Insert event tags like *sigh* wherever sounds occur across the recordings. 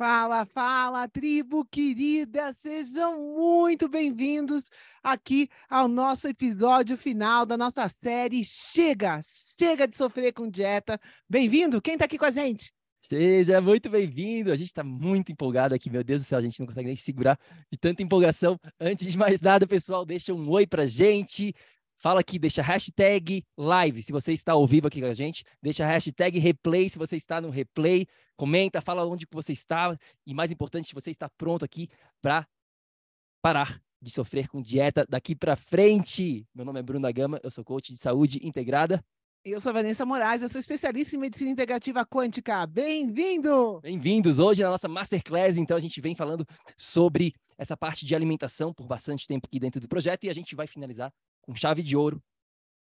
Fala, fala, tribo querida! Sejam muito bem-vindos aqui ao nosso episódio final da nossa série Chega! Chega de sofrer com dieta. Bem-vindo! Quem está aqui com a gente? Seja muito bem-vindo. A gente está muito empolgado aqui, meu Deus do céu, a gente não consegue nem segurar de tanta empolgação. Antes de mais nada, pessoal, deixa um oi pra gente. Fala aqui, deixa hashtag live se você está ao vivo aqui com a gente. Deixa hashtag replay se você está no replay. Comenta, fala onde você está. E mais importante, se você está pronto aqui para parar de sofrer com dieta daqui para frente. Meu nome é Bruno Gama, eu sou coach de saúde integrada. Eu sou Vanessa Moraes, eu sou especialista em medicina integrativa quântica. Bem-vindo! Bem-vindos! Hoje na nossa Masterclass, então, a gente vem falando sobre essa parte de alimentação por bastante tempo aqui dentro do projeto e a gente vai finalizar com chave de ouro.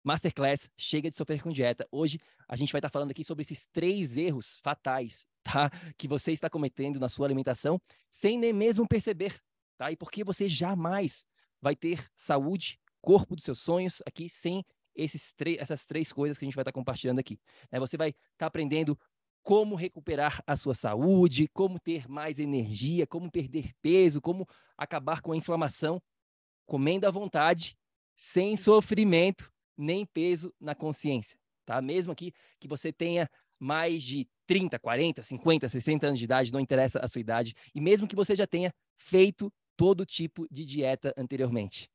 Masterclass, chega de sofrer com dieta. Hoje a gente vai estar falando aqui sobre esses três erros fatais, tá? Que você está cometendo na sua alimentação sem nem mesmo perceber, tá? E porque você jamais vai ter saúde, corpo dos seus sonhos aqui sem esses essas três coisas que a gente vai estar compartilhando aqui. Né? Você vai estar aprendendo como recuperar a sua saúde, como ter mais energia, como perder peso, como acabar com a inflamação, comendo à vontade sem sofrimento nem peso na consciência, tá? Mesmo aqui que você tenha mais de 30, 40, 50, 60 anos de idade, não interessa a sua idade, e mesmo que você já tenha feito todo tipo de dieta anteriormente.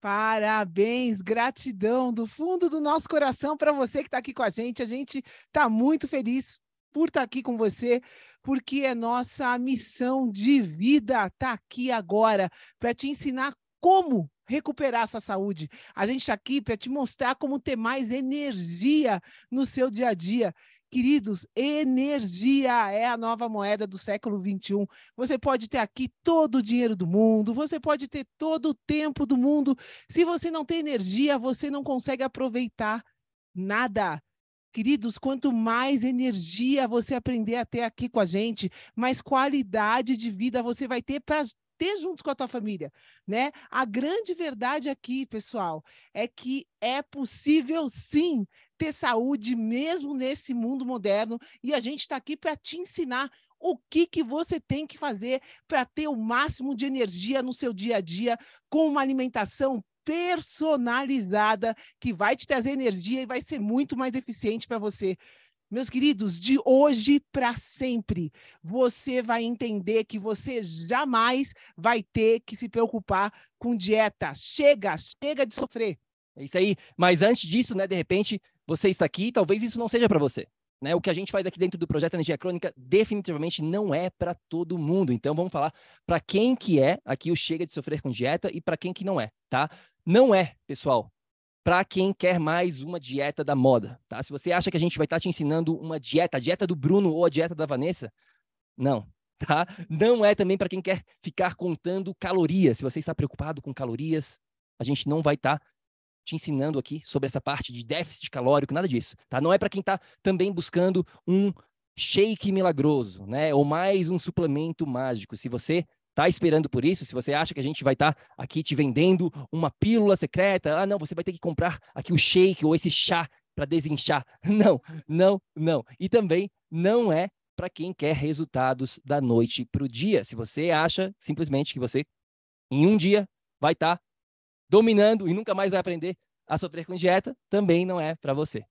Parabéns, gratidão do fundo do nosso coração para você que está aqui com a gente. A gente está muito feliz por estar aqui com você, porque é nossa missão de vida estar aqui agora para te ensinar como recuperar sua saúde. A gente está aqui para te mostrar como ter mais energia no seu dia a dia. Queridos, energia é a nova moeda do século 21. Você pode ter aqui todo o dinheiro do mundo, você pode ter todo o tempo do mundo. Se você não tem energia, você não consegue aproveitar nada. Queridos, quanto mais energia você aprender a ter aqui com a gente, mais qualidade de vida você vai ter para ter junto com a tua família, né? A grande verdade aqui, pessoal, é que é possível sim ter saúde mesmo nesse mundo moderno e a gente está aqui para te ensinar o que, que você tem que fazer para ter o máximo de energia no seu dia a dia com uma alimentação personalizada que vai te trazer energia e vai ser muito mais eficiente para você. Meus queridos, de hoje para sempre, você vai entender que você jamais vai ter que se preocupar com dieta. Chega, chega de sofrer. É isso aí. Mas antes disso, né, de repente, você está aqui, talvez isso não seja para você. Né? O que a gente faz aqui dentro do projeto Energia Crônica definitivamente não é para todo mundo. Então vamos falar para quem que é aqui o chega de sofrer com dieta e para quem que não é, tá? Não é, pessoal, para quem quer mais uma dieta da moda, tá? Se você acha que a gente vai estar tá te ensinando uma dieta, a dieta do Bruno ou a dieta da Vanessa, não, tá? Não é também para quem quer ficar contando calorias. Se você está preocupado com calorias, a gente não vai estar tá te ensinando aqui sobre essa parte de déficit calórico, nada disso, tá? Não é para quem está também buscando um shake milagroso, né? Ou mais um suplemento mágico. Se você está esperando por isso, se você acha que a gente vai estar tá aqui te vendendo uma pílula secreta, ah, não, você vai ter que comprar aqui o shake ou esse chá para desinchar. *laughs* Não, não, não. E também não é para quem quer resultados da noite para o dia. Se você acha simplesmente que você, em um dia, vai estar tá dominando e nunca mais vai aprender a sofrer com dieta, também não é para você.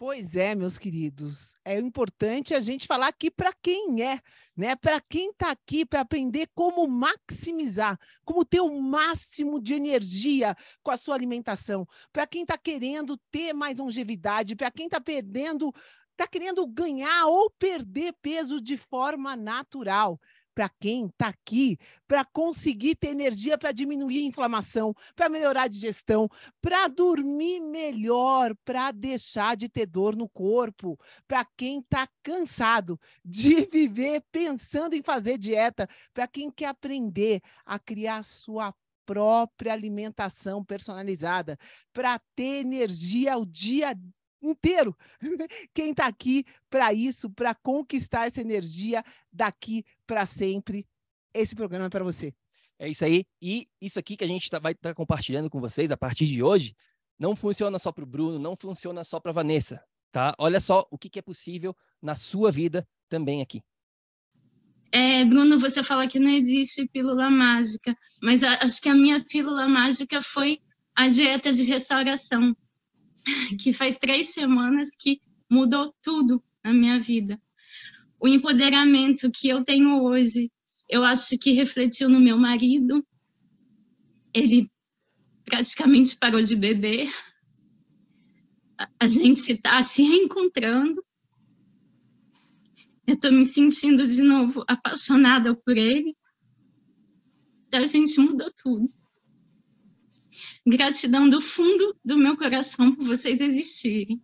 Pois é, meus queridos, é importante a gente falar aqui para quem é, né? Para quem está aqui para aprender como maximizar, como ter o máximo de energia com a sua alimentação, para quem está querendo ter mais longevidade, para quem está perdendo, está querendo ganhar ou perder peso de forma natural para quem está aqui para conseguir ter energia para diminuir a inflamação, para melhorar a digestão, para dormir melhor, para deixar de ter dor no corpo, para quem está cansado de *laughs* viver pensando em fazer dieta, para quem quer aprender a criar sua própria alimentação personalizada, para ter energia o dia inteiro. *laughs* Quem está aqui para isso, para conquistar essa energia daqui para sempre, esse programa é para você. É isso aí. E isso aqui que a gente tá, vai estar tá compartilhando com vocês a partir de hoje, não funciona só para o Bruno, não funciona só para a Vanessa, tá? Olha só o que, que é possível na sua vida também aqui. É, Bruno, você fala que não existe pílula mágica, mas acho que a minha pílula mágica foi a dieta de restauração. *laughs* que faz três semanas que mudou tudo na minha vida. O empoderamento que eu tenho hoje, eu acho que refletiu no meu marido. Ele praticamente parou de beber. A gente está se reencontrando. Eu estou me sentindo de novo apaixonada por ele. A gente mudou tudo. Gratidão do fundo do meu coração por vocês existirem.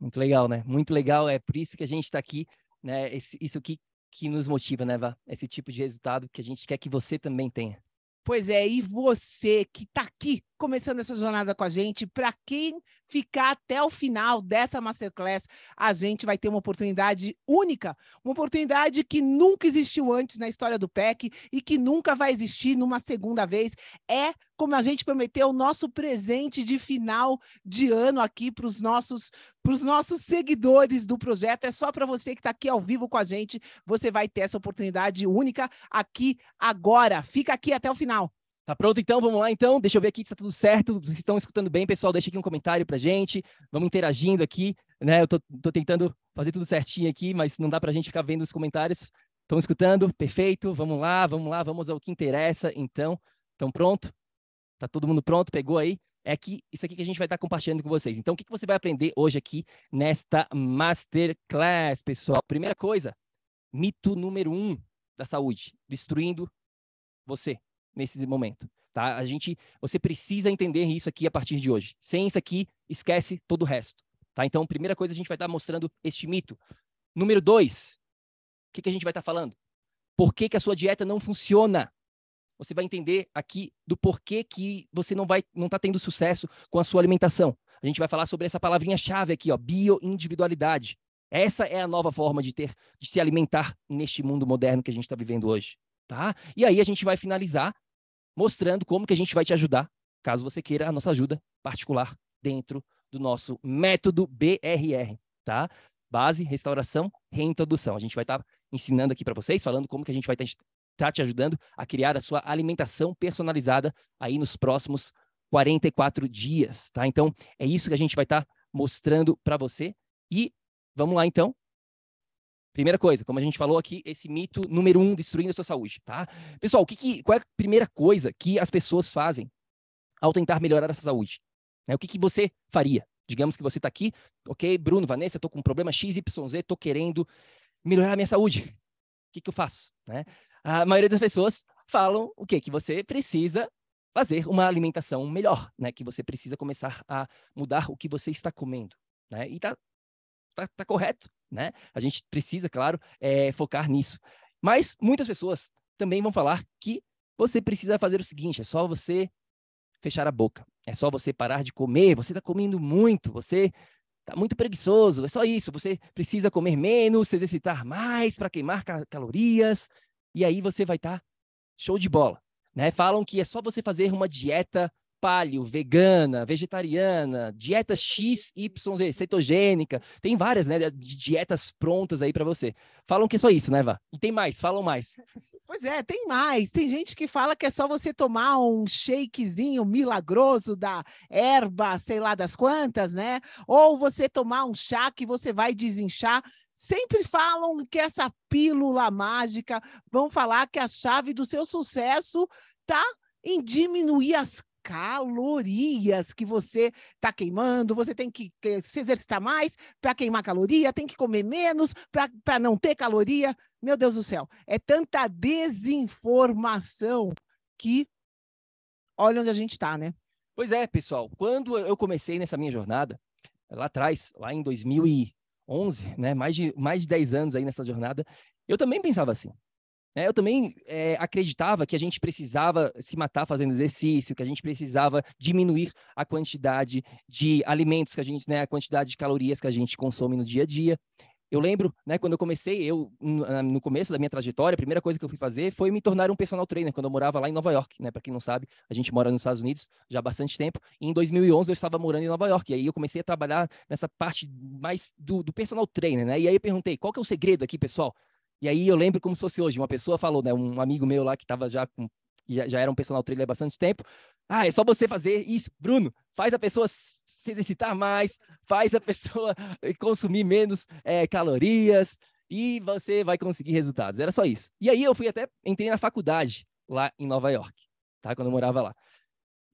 Muito legal, né? Muito legal. É por isso que a gente está aqui, né? Esse, isso que, que nos motiva, né, Vá? Esse tipo de resultado que a gente quer que você também tenha. Pois é, e você que está aqui começando essa jornada com a gente, para quem ficar até o final dessa masterclass, a gente vai ter uma oportunidade única, uma oportunidade que nunca existiu antes na história do PEC e que nunca vai existir numa segunda vez. É, como a gente prometeu, o nosso presente de final de ano aqui para os nossos para os nossos seguidores do projeto. É só para você que está aqui ao vivo com a gente. Você vai ter essa oportunidade única aqui agora. Fica aqui até o final. Tá pronto então? Vamos lá então. Deixa eu ver aqui se tá tudo certo. Vocês estão escutando bem, pessoal? Deixa aqui um comentário pra gente. Vamos interagindo aqui, né? Eu tô, tô tentando fazer tudo certinho aqui, mas não dá pra gente ficar vendo os comentários. Estão escutando? Perfeito. Vamos lá, vamos lá, vamos ao que interessa, então. Estão pronto? Tá todo mundo pronto? Pegou aí? É aqui, isso aqui que a gente vai estar compartilhando com vocês. Então, o que, que você vai aprender hoje aqui nesta Masterclass, pessoal? Primeira coisa, mito número um da saúde, destruindo você nesse momento. Tá? A gente, você precisa entender isso aqui a partir de hoje. Sem isso aqui, esquece todo o resto. Tá? Então, primeira coisa, a gente vai estar mostrando este mito. Número dois, o que, que a gente vai estar falando? Por que, que a sua dieta não funciona? Você vai entender aqui do porquê que você não vai não está tendo sucesso com a sua alimentação. A gente vai falar sobre essa palavrinha-chave aqui, ó, bioindividualidade. Essa é a nova forma de ter, de se alimentar neste mundo moderno que a gente está vivendo hoje, tá? E aí a gente vai finalizar mostrando como que a gente vai te ajudar, caso você queira a nossa ajuda particular dentro do nosso método BRR, tá? Base, restauração, reintrodução. A gente vai estar tá ensinando aqui para vocês, falando como que a gente vai estar tá te ajudando a criar a sua alimentação personalizada aí nos próximos 44 dias, tá? Então, é isso que a gente vai estar tá mostrando para você. E vamos lá, então, Primeira coisa, como a gente falou aqui, esse mito número um, destruindo a sua saúde, tá? Pessoal, o que, que qual é a primeira coisa que as pessoas fazem ao tentar melhorar essa saúde? Né? O que, que você faria? Digamos que você está aqui, ok, Bruno, Vanessa, estou com um problema XYZ, estou querendo melhorar a minha saúde. O que, que eu faço? Né? A maioria das pessoas falam o quê? Que você precisa fazer uma alimentação melhor, né? Que você precisa começar a mudar o que você está comendo, né? E tá, tá, tá correto, né? A gente precisa, claro, é, focar nisso. Mas muitas pessoas também vão falar que você precisa fazer o seguinte: é só você fechar a boca, é só você parar de comer. Você está comendo muito, você tá muito preguiçoso, é só isso, você precisa comer menos, se exercitar mais para queimar ca calorias, e aí você vai estar tá show de bola. Né? Falam que é só você fazer uma dieta paleo, vegana, vegetariana, dieta X, Y, cetogênica, tem várias, né, dietas prontas aí para você. Falam que é só isso, né, Vá? E tem mais, falam mais. Pois é, tem mais. Tem gente que fala que é só você tomar um shakezinho milagroso da erva, sei lá das quantas, né? Ou você tomar um chá que você vai desinchar. Sempre falam que essa pílula mágica vão falar que a chave do seu sucesso tá em diminuir as calorias que você está queimando, você tem que se exercitar mais para queimar caloria, tem que comer menos para não ter caloria. Meu Deus do céu, é tanta desinformação que olha onde a gente está, né? Pois é, pessoal. Quando eu comecei nessa minha jornada, lá atrás, lá em 2011, né, mais de, mais de 10 anos aí nessa jornada, eu também pensava assim. Né? Eu também é, acreditava que a gente precisava se matar fazendo exercício, que a gente precisava diminuir a quantidade de alimentos que a gente, né, a quantidade de calorias que a gente consome no dia a dia. Eu lembro, né, quando eu comecei, eu no começo da minha trajetória, a primeira coisa que eu fui fazer foi me tornar um personal trainer quando eu morava lá em Nova York, né? Para quem não sabe, a gente mora nos Estados Unidos já há bastante tempo. E em 2011 eu estava morando em Nova York e aí eu comecei a trabalhar nessa parte mais do, do personal trainer, né? E aí eu perguntei, qual que é o segredo aqui, pessoal? E aí eu lembro como se fosse hoje, uma pessoa falou, né, um amigo meu lá que estava já com já, já era um personal trainer há bastante tempo. Ah, é só você fazer isso, Bruno. Faz a pessoa se exercitar mais, faz a *laughs* pessoa consumir menos é, calorias e você vai conseguir resultados. Era só isso. E aí eu fui até entrei na faculdade lá em Nova York, tá? Quando eu morava lá.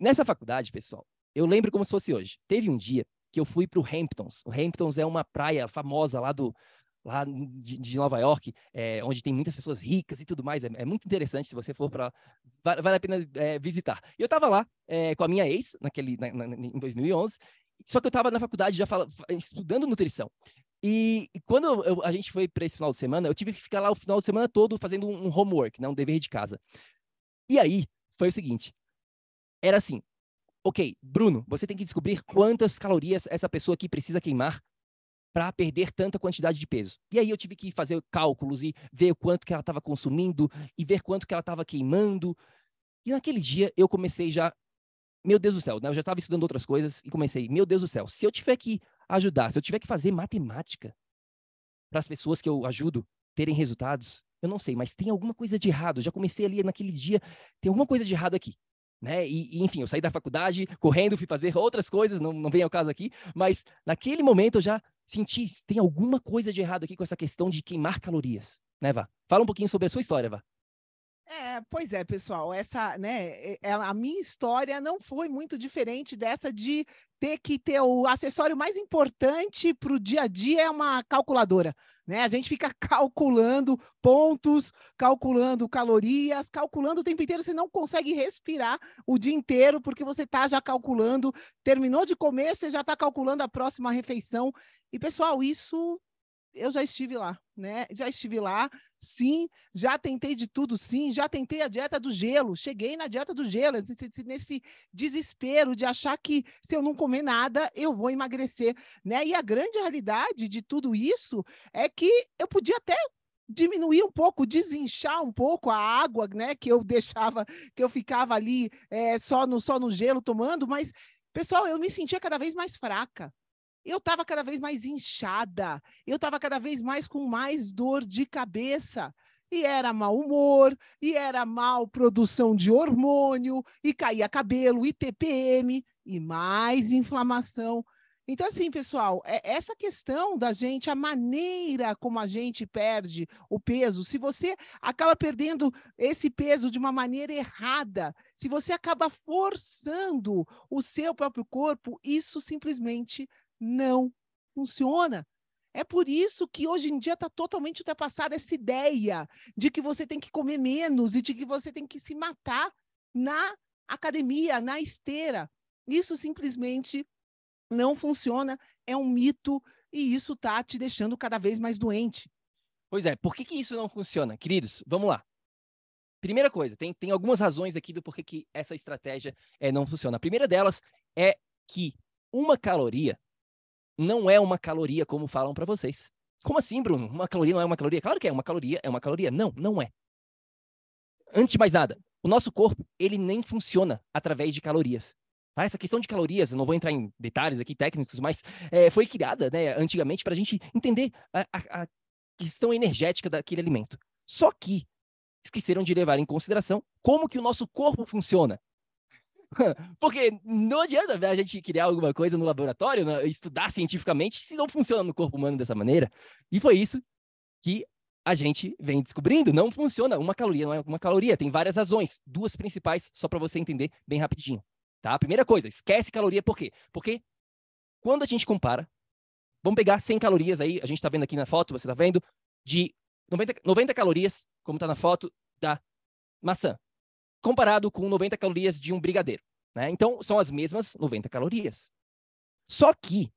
Nessa faculdade, pessoal, eu lembro como se fosse hoje. Teve um dia que eu fui para o Hamptons. O Hamptons é uma praia famosa lá do, lá de, de Nova York, é, onde tem muitas pessoas ricas e tudo mais. É, é muito interessante se você for para. Vale, vale, a pena é, visitar. E eu estava lá é, com a minha ex, naquele, na, na, em 2011, só que eu estava na faculdade já fala, estudando nutrição. E, quando eu, a gente foi para esse final de semana, eu tive que ficar lá o final de semana todo fazendo um, um homework, né, um dever de casa. E aí, foi o seguinte: era assim, ok, Bruno, você tem que descobrir quantas calorias essa pessoa aqui precisa queimar para perder tanta quantidade de peso. E aí eu tive que fazer cálculos e ver o quanto que ela estava consumindo e ver quanto que ela estava queimando. E naquele dia eu comecei já, meu Deus do céu, né? eu já estava estudando outras coisas e comecei, meu Deus do céu, se eu tiver que ajudar, se eu tiver que fazer matemática para as pessoas que eu ajudo terem resultados, eu não sei, mas tem alguma coisa de errado. Eu já comecei ali naquele dia, tem alguma coisa de errado aqui. Né? E, e, enfim, eu saí da faculdade correndo, fui fazer outras coisas, não, não vem ao caso aqui, mas naquele momento eu já senti, tem alguma coisa de errado aqui com essa questão de queimar calorias, né, Vá? Fala um pouquinho sobre a sua história, Vá. É, pois é, pessoal, essa, né, é, é, a minha história não foi muito diferente dessa de ter que ter o acessório mais importante para o dia a dia é uma calculadora, né? A gente fica *laughs* calculando pontos, calculando calorias, calculando o tempo inteiro, você não consegue respirar o dia inteiro porque você está já calculando, terminou de comer, você já está calculando a próxima refeição. E pessoal, isso eu já estive lá, né? Já estive lá, sim, já tentei de tudo, sim, já tentei a dieta do gelo, cheguei na dieta do gelo, nesse desespero de achar que se eu não comer nada, eu vou emagrecer, né? E a grande realidade de tudo isso é que eu podia até diminuir um pouco, desinchar um pouco a água, né, que eu *laughs* deixava, que eu ficava ali é, só no só no gelo tomando, mas pessoal, eu me sentia cada vez mais fraca eu estava cada vez mais inchada, eu estava cada vez mais com mais dor de cabeça. E era mau humor, e era mal produção de hormônio, e caía cabelo, e TPM, e mais inflamação. Então, assim, pessoal, é essa questão da gente, a maneira como a gente perde o peso, se você acaba perdendo esse peso de uma maneira errada, se você acaba forçando o seu próprio corpo, isso simplesmente não funciona. É por isso que hoje em dia está totalmente ultrapassada essa ideia de que você tem que comer menos e de que você tem que se matar na academia, na esteira. Isso simplesmente não funciona, é um mito e isso está te deixando cada vez mais doente. Pois é, por que, que isso não funciona? Queridos, vamos lá. Primeira coisa, tem, tem algumas razões aqui do porquê que essa estratégia é, não funciona. A primeira delas é que uma caloria não é uma caloria como falam para vocês. Como assim, Bruno? Uma caloria não é uma caloria? Claro que é, uma caloria é uma caloria. Não, não é. Antes de mais nada, o nosso corpo, ele nem funciona através de calorias. Tá? Essa questão de calorias, eu não vou entrar em detalhes aqui técnicos, mas é, foi criada né, antigamente para a gente entender a, a, a questão energética daquele alimento. Só que esqueceram de levar em consideração como que o nosso corpo funciona. *laughs* Porque não adianta a gente criar alguma coisa no laboratório, né, estudar cientificamente, se não funciona no corpo humano dessa maneira. E foi isso que a gente vem descobrindo. Não funciona. Uma caloria não é uma caloria. Tem várias razões. Duas principais, só para você entender bem rapidinho. Tá? Primeira coisa, esquece caloria. Por quê? Porque quando a gente compara, vamos pegar 100 calorias aí, a gente está vendo aqui na foto, você está vendo, de 90, 90 calorias, como está na foto, da maçã comparado com 90 calorias de um brigadeiro. Né? Então, são as mesmas 90 calorias. Só que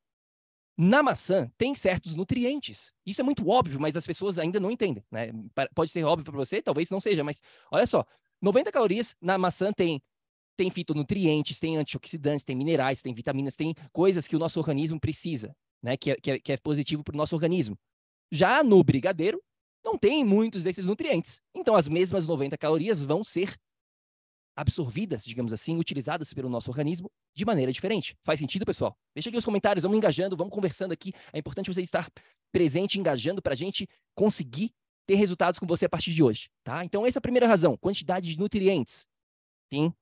na maçã tem certos nutrientes. Isso é muito óbvio, mas as pessoas ainda não entendem. Né? Pode ser óbvio para você, talvez não seja, mas olha só: 90 calorias na maçã tem, tem fitonutrientes, tem antioxidantes, tem minerais, tem vitaminas, tem coisas que o nosso organismo precisa, né? que, é, que, é, que é positivo para o nosso organismo. Já no brigadeiro, não tem muitos desses nutrientes. Então, as mesmas 90 calorias vão ser absorvidas, digamos assim, utilizadas pelo nosso organismo de maneira diferente. Faz sentido, pessoal? Deixa aqui os comentários, vamos engajando, vamos conversando aqui. É importante você estar presente, engajando, para a gente conseguir ter resultados com você a partir de hoje, tá? Então, essa é a primeira razão. Quantidade de nutrientes tem,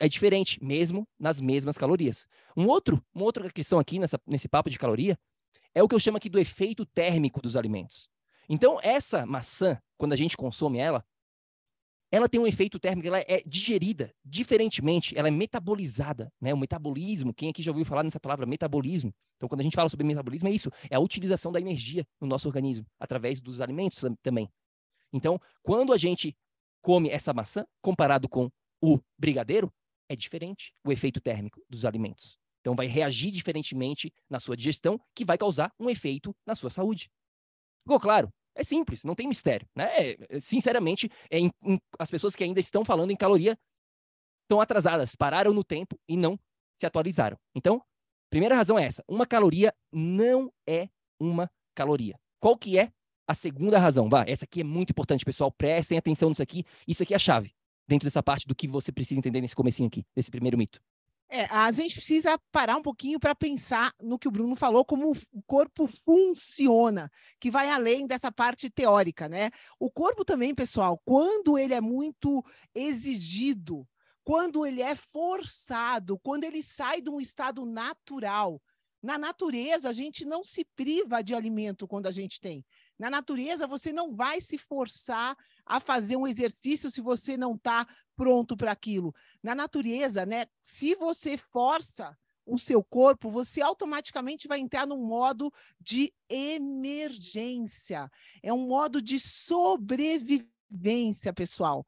é diferente, mesmo nas mesmas calorias. Um outro, uma outra questão aqui nessa, nesse papo de caloria é o que eu chamo aqui do efeito térmico dos alimentos. Então, essa maçã, quando a gente consome ela, ela tem um efeito térmico, ela é digerida diferentemente, ela é metabolizada, né? O metabolismo, quem aqui já ouviu falar nessa palavra metabolismo? Então, quando a gente fala sobre metabolismo, é isso, é a utilização da energia no nosso organismo, através dos alimentos também. Então, quando a gente come essa maçã, comparado com o brigadeiro, é diferente o efeito térmico dos alimentos. Então, vai reagir diferentemente na sua digestão, que vai causar um efeito na sua saúde. Ficou claro? É simples, não tem mistério. Né? É, é, sinceramente, é, em, em, as pessoas que ainda estão falando em caloria estão atrasadas, pararam no tempo e não se atualizaram. Então, primeira razão é essa: uma caloria não é uma caloria. Qual que é a segunda razão? Vá, essa aqui é muito importante, pessoal. Prestem atenção nisso aqui. Isso aqui é a chave dentro dessa parte do que você precisa entender nesse comecinho aqui, desse primeiro mito. É, a gente precisa parar um pouquinho para pensar no que o Bruno falou, como o corpo funciona, que vai além dessa parte teórica, né? O corpo também, pessoal, quando ele é muito exigido, quando ele é forçado, quando ele sai de um estado natural. Na natureza, a gente não se priva de alimento quando a gente tem. Na natureza, você não vai se forçar a fazer um exercício se você não está pronto para aquilo. Na natureza, né? Se você força o seu corpo, você automaticamente vai entrar num modo de emergência. É um modo de sobrevivência, pessoal.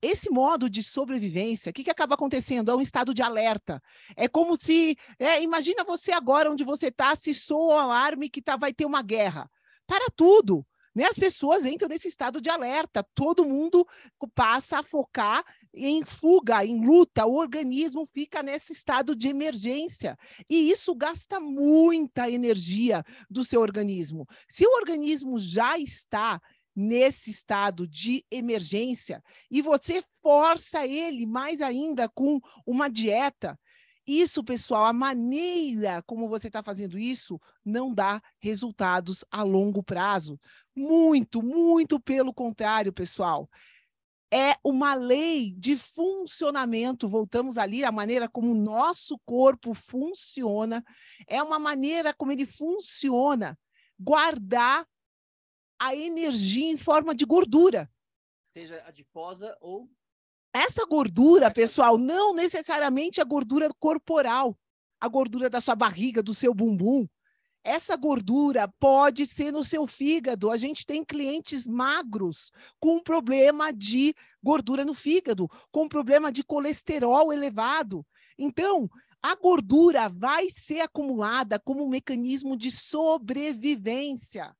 Esse modo de sobrevivência, o que, que acaba acontecendo? É um estado de alerta. É como se. É, imagina você agora onde você está, se soa o alarme que tá, vai ter uma guerra para tudo. Né? As pessoas entram nesse estado de alerta, todo mundo passa a focar em fuga, em luta, o organismo fica nesse estado de emergência. E isso gasta muita energia do seu organismo. Se o organismo já está nesse estado de emergência e você força ele mais ainda com uma dieta, isso, pessoal, a maneira como você está fazendo isso não dá resultados a longo prazo. Muito, muito pelo contrário, pessoal. É uma lei de funcionamento, voltamos ali, a maneira como o nosso corpo funciona, é uma maneira como ele funciona, guardar a energia em forma de gordura. Seja adiposa ou essa gordura, pessoal, não necessariamente a gordura corporal, a gordura da sua barriga, do seu bumbum. Essa gordura pode ser no seu fígado. A gente tem clientes magros com problema de gordura no fígado, com problema de colesterol elevado. Então, a gordura vai ser acumulada como um mecanismo de sobrevivência.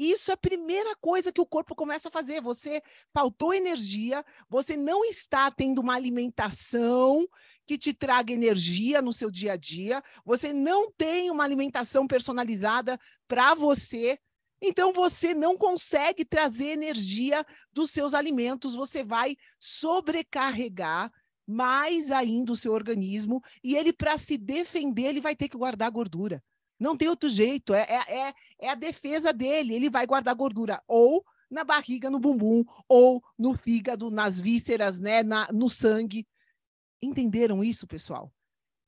Isso é a primeira coisa que o corpo começa a fazer. Você faltou energia, você não está tendo uma alimentação que te traga energia no seu dia a dia, você não tem uma alimentação personalizada para você. Então você não consegue trazer energia dos seus alimentos, você vai sobrecarregar mais ainda o seu organismo e ele para se defender, ele vai ter que guardar gordura. Não tem outro jeito, é, é, é, é a defesa dele. Ele vai guardar gordura ou na barriga, no bumbum, ou no fígado, nas vísceras, né, na, no sangue. Entenderam isso, pessoal?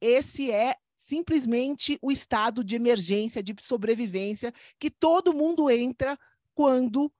Esse é simplesmente o estado de emergência, de sobrevivência que todo mundo entra quando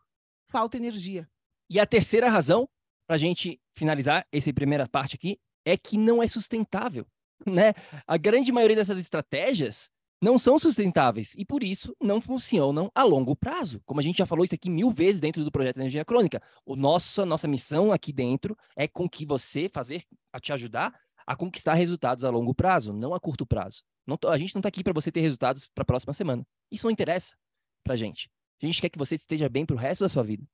falta energia. E a terceira razão, para a gente finalizar essa primeira parte aqui, é que não é sustentável. *laughs* Né? A grande maioria dessas estratégias não são sustentáveis e, por isso, não funcionam a longo prazo. Como a gente já falou isso aqui mil vezes dentro do projeto Energia Crônica, o nosso, nossa missão aqui dentro é com que você fazer, a te ajudar a conquistar resultados a longo prazo, não a curto prazo. Não, a gente não está aqui para você ter resultados para a próxima semana. Isso não interessa para a gente. A gente quer que você esteja bem para o resto da sua vida.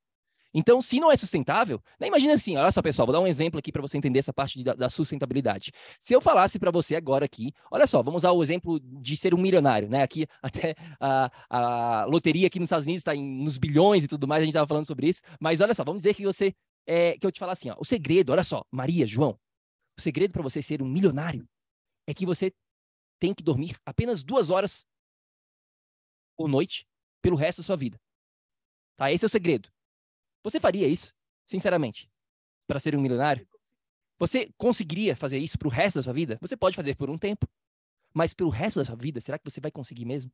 Então, se não é sustentável, né, imagina assim, olha só, pessoal, vou dar um exemplo aqui para você entender essa parte de, da, da, sustentabilidade. Se eu falasse para você agora aqui, olha só, vamos usar o exemplo de ser um milionário, né? Aqui, *laughs* até a, a loteria aqui nos Estados Unidos está nos bilhões e tudo mais, a gente estava falando sobre isso, mas olha só, vamos dizer que você, é, que eu te falar assim, ó, o segredo, olha só, Maria, João, o segredo para você ser um milionário é que você tem que dormir apenas duas horas por noite pelo resto da sua vida. Tá? Esse é o segredo. Você faria isso, sinceramente, para ser um milionário? Você conseguiria fazer isso para o resto da sua vida? Você pode fazer por um tempo, mas pelo resto da sua vida, será que você vai conseguir mesmo?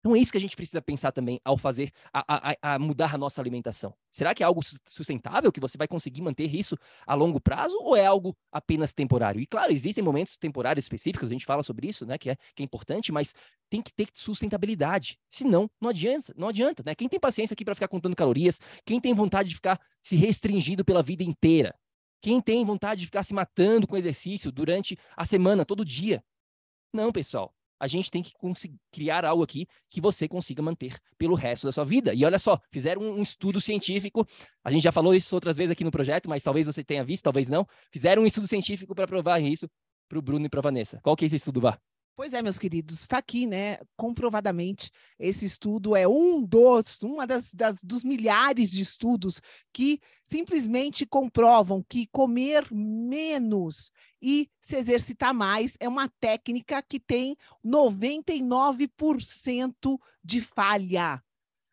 Então é isso que a gente precisa pensar também ao fazer, a, a, a, mudar a nossa alimentação. Será que é algo sustentável, que você vai conseguir manter isso a longo prazo, ou é algo apenas temporário? E claro, existem momentos temporários específicos, a gente fala sobre isso, né, que é, que é importante, mas tem que ter sustentabilidade. Senão, não adianta, não adianta, né? Quem tem paciência aqui para ficar contando calorias, quem tem vontade de ficar se restringindo pela vida inteira, quem tem vontade de ficar se matando com exercício durante a semana, todo dia. Não, pessoal a gente tem que criar algo aqui que você consiga manter pelo resto da sua vida. E olha só, fizeram um, estudo científico, a gente já falou isso outras vezes aqui no projeto, mas talvez você tenha visto, talvez não. Fizeram um estudo científico para provar isso para o Bruno e para a Vanessa. Qual que é esse estudo, Vá? Pois é, meus queridos, está aqui, né? Comprovadamente, esse estudo é um dos, uma das, das, dos milhares de estudos que simplesmente comprovam que comer menos e se exercitar mais é uma técnica que tem 99% de falha.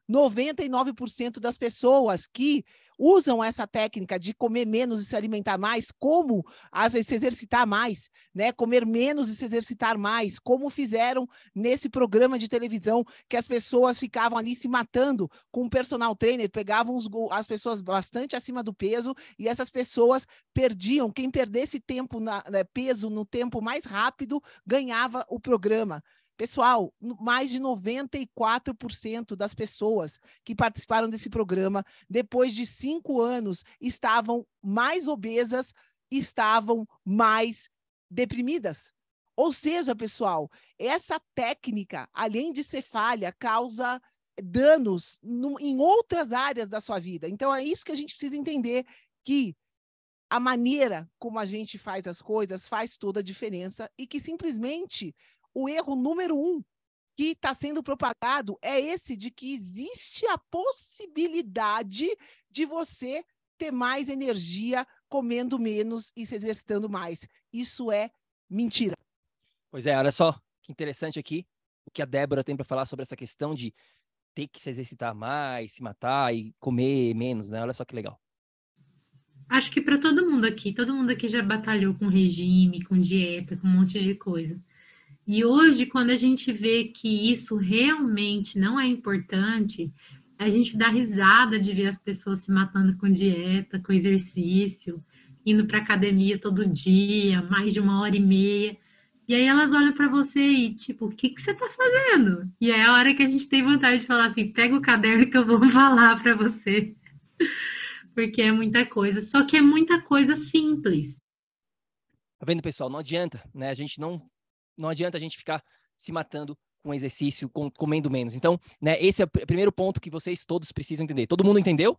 99% das pessoas que usam essa técnica de comer menos e se alimentar mais, como as, se exercitar mais, né? Comer menos e se exercitar mais, como fizeram nesse programa de televisão que as pessoas ficavam ali se matando com um personal trainer, pegavam os, as pessoas bastante acima do peso e essas pessoas perdiam. Quem perdesse tempo na, né, peso no tempo mais rápido ganhava o programa. Pessoal, mais de 94% das pessoas que participaram desse programa, depois de cinco anos, estavam mais obesas, estavam mais deprimidas. Ou seja, pessoal, essa técnica, além de ser falha, causa danos no, em outras áreas da sua vida. Então, é isso que a gente precisa entender, que a maneira como a gente faz as coisas faz toda a diferença e que simplesmente o erro número um que está sendo propagado é esse de que existe a possibilidade de você ter mais energia comendo menos e se exercitando mais. Isso é mentira. Pois é, olha só que interessante aqui o que a Débora tem para falar sobre essa questão de ter que se exercitar mais, se matar e comer menos, né? Olha só que legal. Acho que para todo mundo aqui, todo mundo aqui já batalhou com regime, com dieta, com um monte de coisa. E hoje, quando a gente vê que isso realmente não é importante, a gente dá risada de ver as pessoas se matando com dieta, com exercício, indo para academia todo dia, mais de uma hora e meia. E aí elas olham para você e tipo, o que, que você está fazendo? E é a hora que a gente tem vontade de falar assim, pega o caderno que eu vou *laughs* falar para você. Porque é muita coisa, só que é muita coisa simples. Tá vendo, pessoal? Não adianta, né? A gente não não adianta a gente ficar se matando com exercício, com, comendo menos. Então, né, esse é o primeiro ponto que vocês todos precisam entender. Todo mundo entendeu?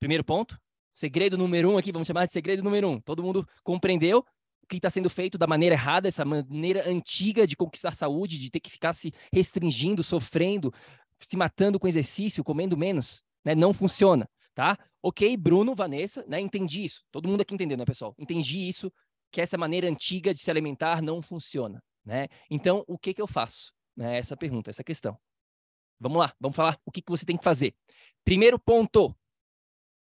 Primeiro ponto. Segredo número um aqui, vamos chamar de segredo número um. Todo mundo compreendeu o que está sendo feito da maneira errada, essa maneira antiga de conquistar saúde, de ter que ficar se restringindo, sofrendo, se matando com exercício, comendo menos, né? Não funciona, tá? Ok, Bruno, Vanessa, né? Entendi isso. Todo mundo aqui entendeu, né, pessoal? Entendi isso, que essa maneira antiga de se alimentar não funciona, né? Então, o que que eu faço? Né? Essa pergunta, essa questão. Vamos lá, vamos falar o que, que você tem que fazer. Primeiro ponto.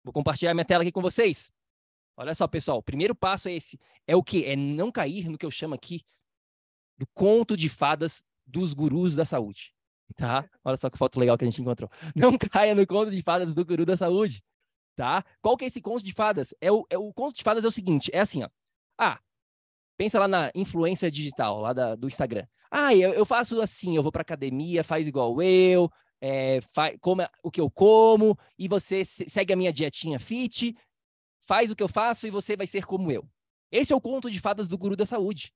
Vou compartilhar minha tela aqui com vocês. Olha só, pessoal, o primeiro passo é esse. É o que? É não cair no que eu chamo aqui do conto de fadas dos gurus da saúde. Tá? Olha só que foto legal que a gente encontrou. *laughs* Não caia no conto de fadas do guru da saúde. Tá? Qual que é esse conto de fadas? É o, é o conto de fadas é o seguinte, é assim, ó. Ah, pensa lá na influência digital, lá da, do Instagram. Ah, eu, eu faço assim, eu vou para academia, faz igual eu, é, faz, come o que eu como, e você segue a minha dietinha fit, faz o que eu faço e você vai ser como eu. Esse é o conto de fadas do guru da saúde.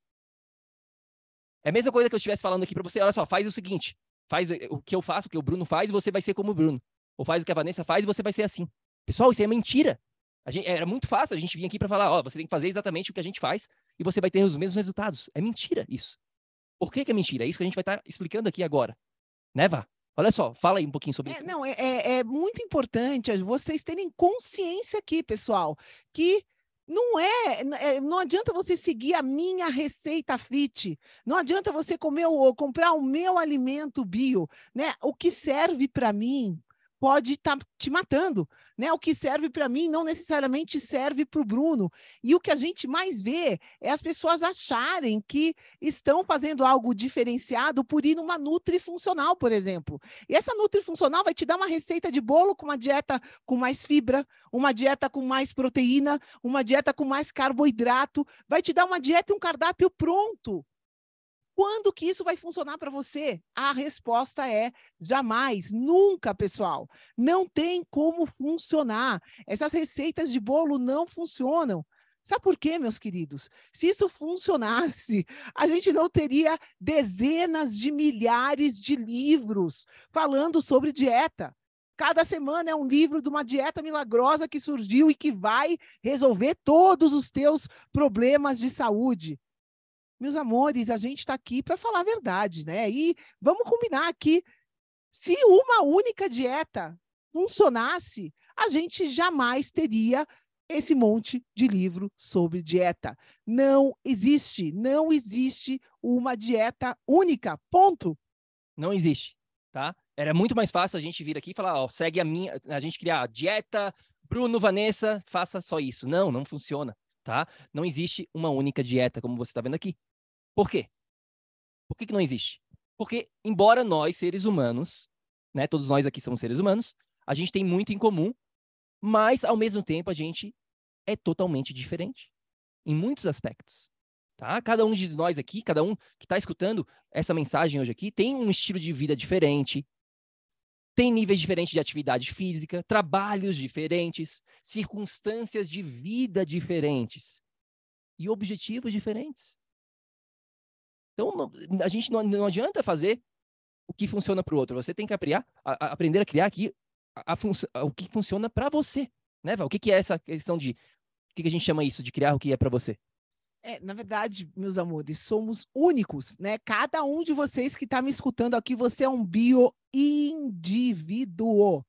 É a mesma coisa que eu estivesse falando aqui para você. Olha só, faz o seguinte: faz o que eu faço, o que o Bruno faz, e você vai ser como o Bruno. Ou faz o que a Vanessa faz e você vai ser assim. Pessoal, isso é mentira. Gente, era muito fácil a gente vir aqui para falar: ó, você tem que fazer exatamente o que a gente faz e você vai ter os mesmos resultados. É mentira isso. Por que, que é mentira? É isso que a gente vai estar tá explicando aqui agora. Né, Vá? Olha só, fala aí um pouquinho sobre é, isso. Não, é, é, é muito importante vocês terem consciência aqui, pessoal, que não é, é, não adianta você seguir a minha receita fit, não adianta você comer ou comprar o meu alimento bio, né? O que serve para mim pode estar tá te matando, né? O que serve para mim não necessariamente serve para o Bruno. E o que a gente mais vê é as pessoas acharem que estão fazendo algo diferenciado por ir numa nutrifuncional, por exemplo. E essa nutrifuncional vai te dar uma receita de bolo com uma dieta com mais fibra, uma dieta com mais proteína, uma dieta com mais carboidrato, vai te dar uma dieta e um cardápio pronto quando que isso vai funcionar para você? A resposta é jamais, nunca, pessoal. Não tem como funcionar. Essas receitas de bolo não funcionam. Sabe por quê, meus queridos? Se isso funcionasse, a gente não teria dezenas de milhares de livros falando sobre dieta. Cada semana é um livro de uma dieta milagrosa que surgiu e que vai resolver todos os teus problemas de saúde. Meus amores, a gente está aqui para falar a verdade, né? E vamos combinar aqui. Se uma única dieta funcionasse, a gente jamais teria esse monte de livro sobre dieta. Não existe, não existe uma dieta única. Ponto. Não existe, tá? Era muito mais fácil a gente vir aqui e falar, ó, segue a minha, a gente criar dieta, Bruno, Vanessa, faça só isso. Não, não funciona, tá? Não existe uma única dieta, como você está vendo aqui. Por quê? Por que, que não existe? Porque, embora nós, seres humanos, né, todos nós aqui somos seres humanos, a gente tem muito em comum, mas, ao mesmo tempo, a gente é totalmente diferente em muitos aspectos. Tá? Cada um de nós aqui, cada um que está escutando essa mensagem hoje aqui, tem um estilo de vida diferente, tem níveis diferentes de atividade física, trabalhos diferentes, circunstâncias de vida diferentes e objetivos diferentes. Então, a gente não, não adianta fazer o que funciona para o outro. Você tem que aprender a, a, aprender a criar aqui a, a o que funciona para você. Né, Val? O que, que, é essa questão de. O que, que a gente chama isso de criar o que é para você? É, na verdade, meus amores, somos únicos, né? Cada um de vocês que está me escutando aqui, você é um bioindivíduo indivíduo.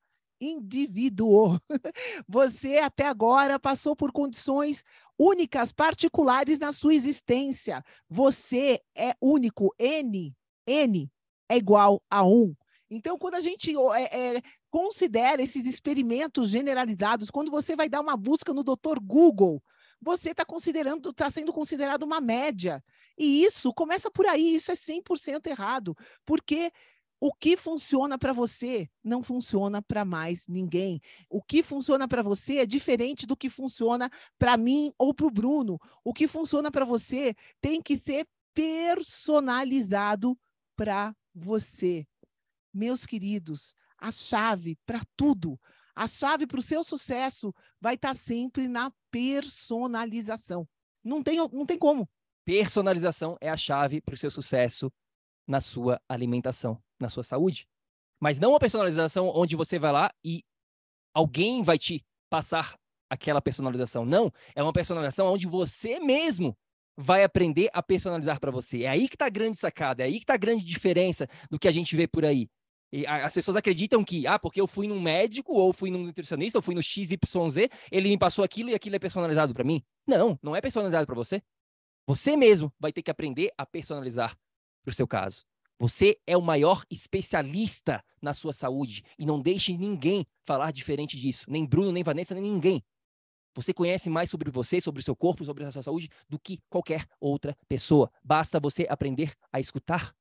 *laughs* Você até agora passou por condições únicas, particulares na sua existência. Você é único. N, N é igual a 1. Então, quando a gente é, é, considera esses experimentos generalizados, quando você vai dar uma busca no Dr. Google, você está considerando, está sendo considerado uma média. E isso começa por aí, isso é 100% errado, porque o que funciona para você não funciona para mais ninguém. O que funciona para você é diferente do que funciona para mim ou para o Bruno. O que funciona para você tem que ser personalizado para você. Meus queridos, a chave para tudo, a chave para o seu sucesso vai estar tá sempre na personalização. Não tem, não tem como. Personalização é a chave para o seu sucesso na sua alimentação, na sua saúde. Mas não uma personalização onde você vai lá e alguém vai te passar aquela personalização. Não, é uma personalização onde você mesmo vai aprender a personalizar para você. É aí que está a grande sacada, é aí que está a grande diferença do que a gente vê por aí. E as pessoas acreditam que, ah, porque eu fui num médico, ou fui num nutricionista, ou fui no XYZ, ele me passou aquilo e aquilo é personalizado para mim. Não, não é personalizado para você. Você mesmo vai ter que aprender a personalizar para o seu caso. Você é o maior especialista na sua saúde e não deixe ninguém falar diferente disso, nem Bruno, nem Vanessa, nem ninguém. Você conhece mais sobre você, sobre o seu corpo, sobre a sua saúde do que qualquer outra pessoa. Basta você aprender a escutar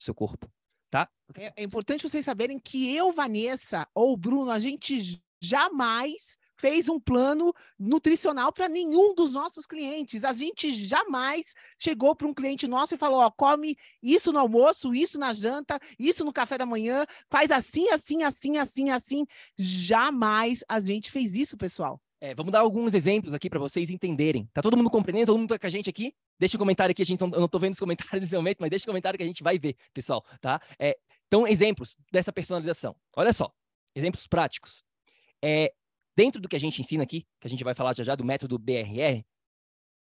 o seu corpo, tá? É, é importante vocês saberem que eu, Vanessa ou Bruno, a gente jamais fez um plano nutricional para nenhum dos nossos clientes. A gente jamais chegou para um cliente nosso e falou: ó, come isso no almoço, isso na janta, isso no café da manhã, faz assim, assim, assim, assim, assim. Jamais a gente fez isso, pessoal. É, vamos dar alguns exemplos aqui para vocês entenderem. Tá todo mundo compreendendo? Todo mundo tá com a gente aqui? Deixa um comentário aqui, a gente, eu não estou vendo os comentários nesse momento, mas deixa um comentário que a gente vai ver, pessoal, tá? É, então, exemplos dessa personalização. Olha só, exemplos práticos. É, dentro do que a gente ensina aqui, que a gente vai falar já já do método BRR,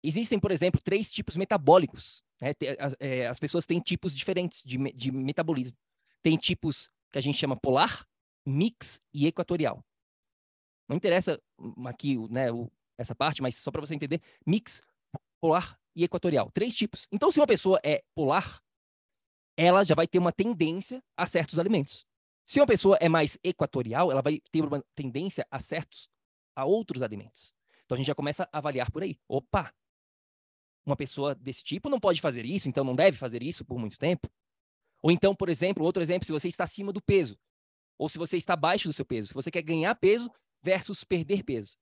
existem, por exemplo, três tipos metabólicos. Né? É, as pessoas têm tipos diferentes de, de metabolismo. Tem tipos que a gente chama polar, mix e equatorial. Não interessa aqui né, essa parte, mas só para você entender, mix, polar e equatorial. Três tipos. Então, se uma pessoa é polar, ela já vai ter uma tendência a certos alimentos. Se uma pessoa é mais equatorial, ela vai ter uma tendência a certos, a outros alimentos. Então a gente já começa a avaliar por aí. Opa! Uma pessoa desse tipo não pode fazer isso, então não deve fazer isso por muito tempo. Ou então, por exemplo, outro exemplo, se você está acima do peso, ou se você está abaixo do seu peso, se você quer ganhar peso, versus perder peso.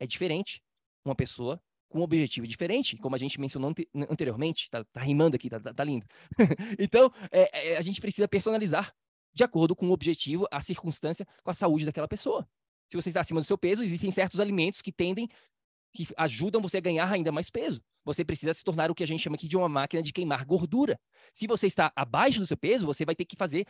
É diferente uma pessoa com um objetivo diferente, como a gente mencionou anteriormente, tá, tá rimando aqui, tá, tá, tá lindo. *laughs* então, é, é, a gente precisa personalizar de acordo com o objetivo, a circunstância, com a saúde daquela pessoa. Se você está acima do seu peso, existem certos alimentos que tendem, que ajudam você a ganhar ainda mais peso. Você precisa se tornar o que a gente chama aqui de uma máquina de queimar gordura. Se você está abaixo do seu peso, você vai ter que fazer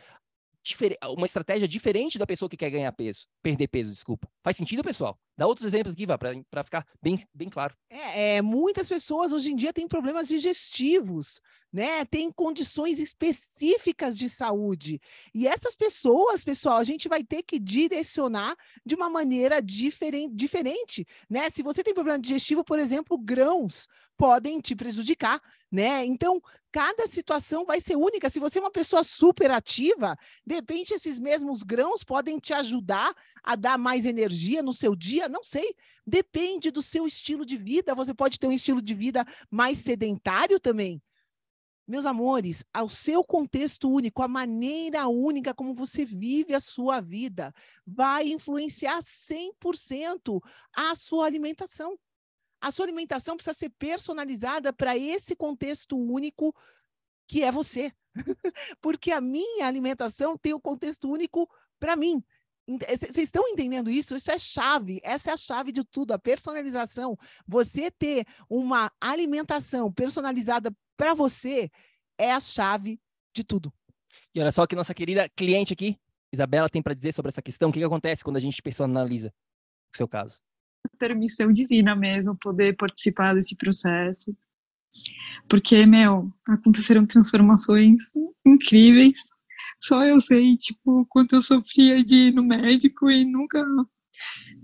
uma estratégia diferente da pessoa que quer ganhar peso, perder peso, desculpa. Faz sentido, pessoal? Dá outros exemplos aqui, para ficar bem, bem claro. É, é, muitas pessoas hoje em dia têm problemas digestivos, né? Tem condições específicas de saúde. E essas pessoas, pessoal, a gente vai ter que direcionar de uma maneira diferente, né? Se você tem problema digestivo, por exemplo, grãos podem te prejudicar, né? Então, cada situação vai ser única. Se você é uma pessoa super ativa, de repente esses mesmos grãos podem te ajudar a dar mais energia no seu dia, não sei. Depende do seu estilo de vida. Você pode ter um estilo de vida mais sedentário também. Meus amores, ao seu contexto único, a maneira única como você vive a sua vida, vai influenciar 100% a sua alimentação. A sua alimentação precisa ser personalizada para esse contexto único que é você. *laughs* Porque a minha alimentação tem o um contexto único para mim. Vocês estão entendendo isso? Isso é chave. Essa é a chave de tudo, a personalização. Você ter uma alimentação personalizada para você é a chave de tudo. E olha só o que nossa querida cliente aqui, Isabela, tem para dizer sobre essa questão. O que, que acontece quando a gente personaliza o seu caso? Permissão divina mesmo, poder participar desse processo. Porque, meu, aconteceram transformações incríveis. Só eu sei, tipo, quanto eu sofria de ir no médico e nunca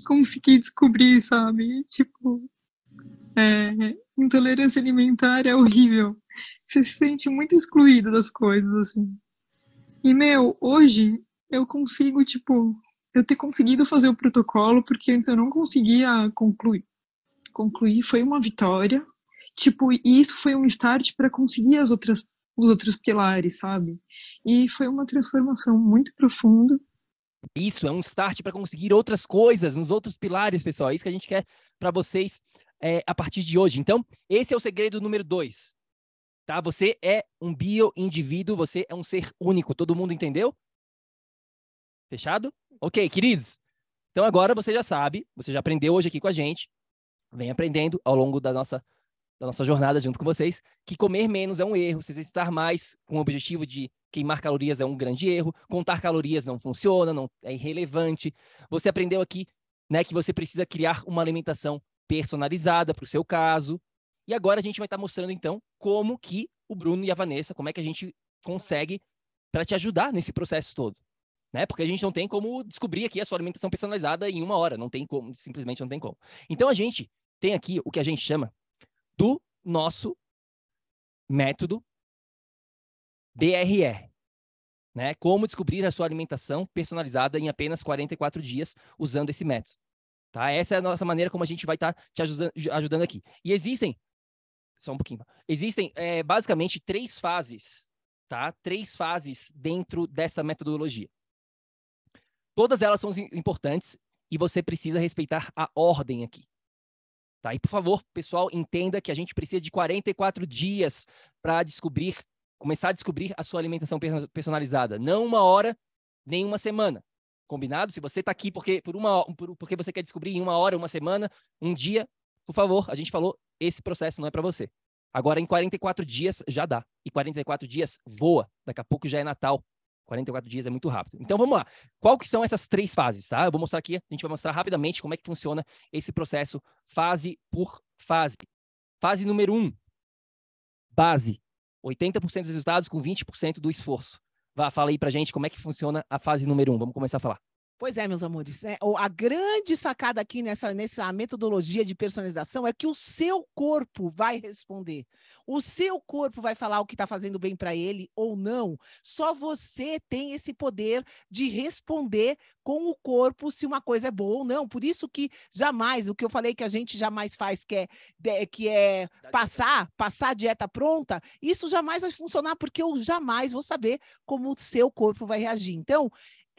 consegui descobrir, sabe? Tipo, é, intolerância alimentar é horrível. Você se sente muito excluído das coisas, assim. E, meu, hoje eu consigo, tipo, eu ter conseguido fazer o protocolo, porque antes eu não conseguia concluir. Concluir foi uma vitória. Tipo, e isso foi um start para conseguir as outras, os outros pilares, sabe? E foi uma transformação muito profunda. Isso é um start para conseguir outras coisas nos outros pilares, pessoal. É isso que a gente quer para vocês é, a partir de hoje. Então, esse é o segredo número dois. Tá? Você é um bio-indivíduo, você é um ser único. Todo mundo entendeu? Fechado? Ok, queridos. Então agora você já sabe, você já aprendeu hoje aqui com a gente. Vem aprendendo ao longo da nossa, da nossa jornada junto com vocês, que comer menos é um erro, se exercitar mais com o objetivo de queimar calorias é um grande erro, contar calorias não funciona, não é irrelevante. Você aprendeu aqui, né, que você precisa criar uma alimentação personalizada para o seu caso. E agora a gente vai estar tá mostrando então como que o Bruno e a Vanessa, como é que a gente consegue para te ajudar nesse processo todo. Né? Porque a gente não tem como descobrir aqui a sua alimentação personalizada em uma hora, não tem como, simplesmente não tem como. Então a gente tem aqui o que a gente chama do nosso método BRR. Né? Como descobrir a sua alimentação personalizada em apenas 44 dias usando esse método. Tá? Essa é a nossa maneira como a gente vai estar tá te ajudando, ajudando, aqui. E existem, só um pouquinho, existem é, basicamente três fases, tá? Três fases dentro dessa metodologia. Todas elas são importantes e você precisa respeitar a ordem aqui. Tá? E, por favor, pessoal, entenda que a gente precisa de 44 dias para descobrir, começar a descobrir a sua alimentação personalizada. Não uma hora, nem uma semana. Combinado? Se você está aqui porque, por uma, por, porque você quer descobrir em uma hora, uma semana, um dia, por favor, a gente falou, esse processo não é para você. Agora, em 44 dias, já dá. E 44 dias voa. Daqui a pouco já é Natal. 44 dias é muito rápido. Então vamos lá. Qual que são essas três fases, tá? Eu vou mostrar aqui, a gente vai mostrar rapidamente como é que funciona esse processo fase por fase. Fase número um, base. 80% dos resultados com 20% do esforço. Vá, fala aí pra gente como é que funciona a fase número um. Vamos começar a falar. Pois é, meus amores. É, a grande sacada aqui nessa, nessa metodologia de personalização é que o seu corpo vai responder. O seu corpo vai falar o que está fazendo bem para ele ou não. Só você tem esse poder de responder com o corpo se uma coisa é boa ou não. Por isso que jamais, o que eu falei que a gente jamais faz, que é, que é passar, passar a dieta pronta, isso jamais vai funcionar, porque eu jamais vou saber como o seu corpo vai reagir. Então,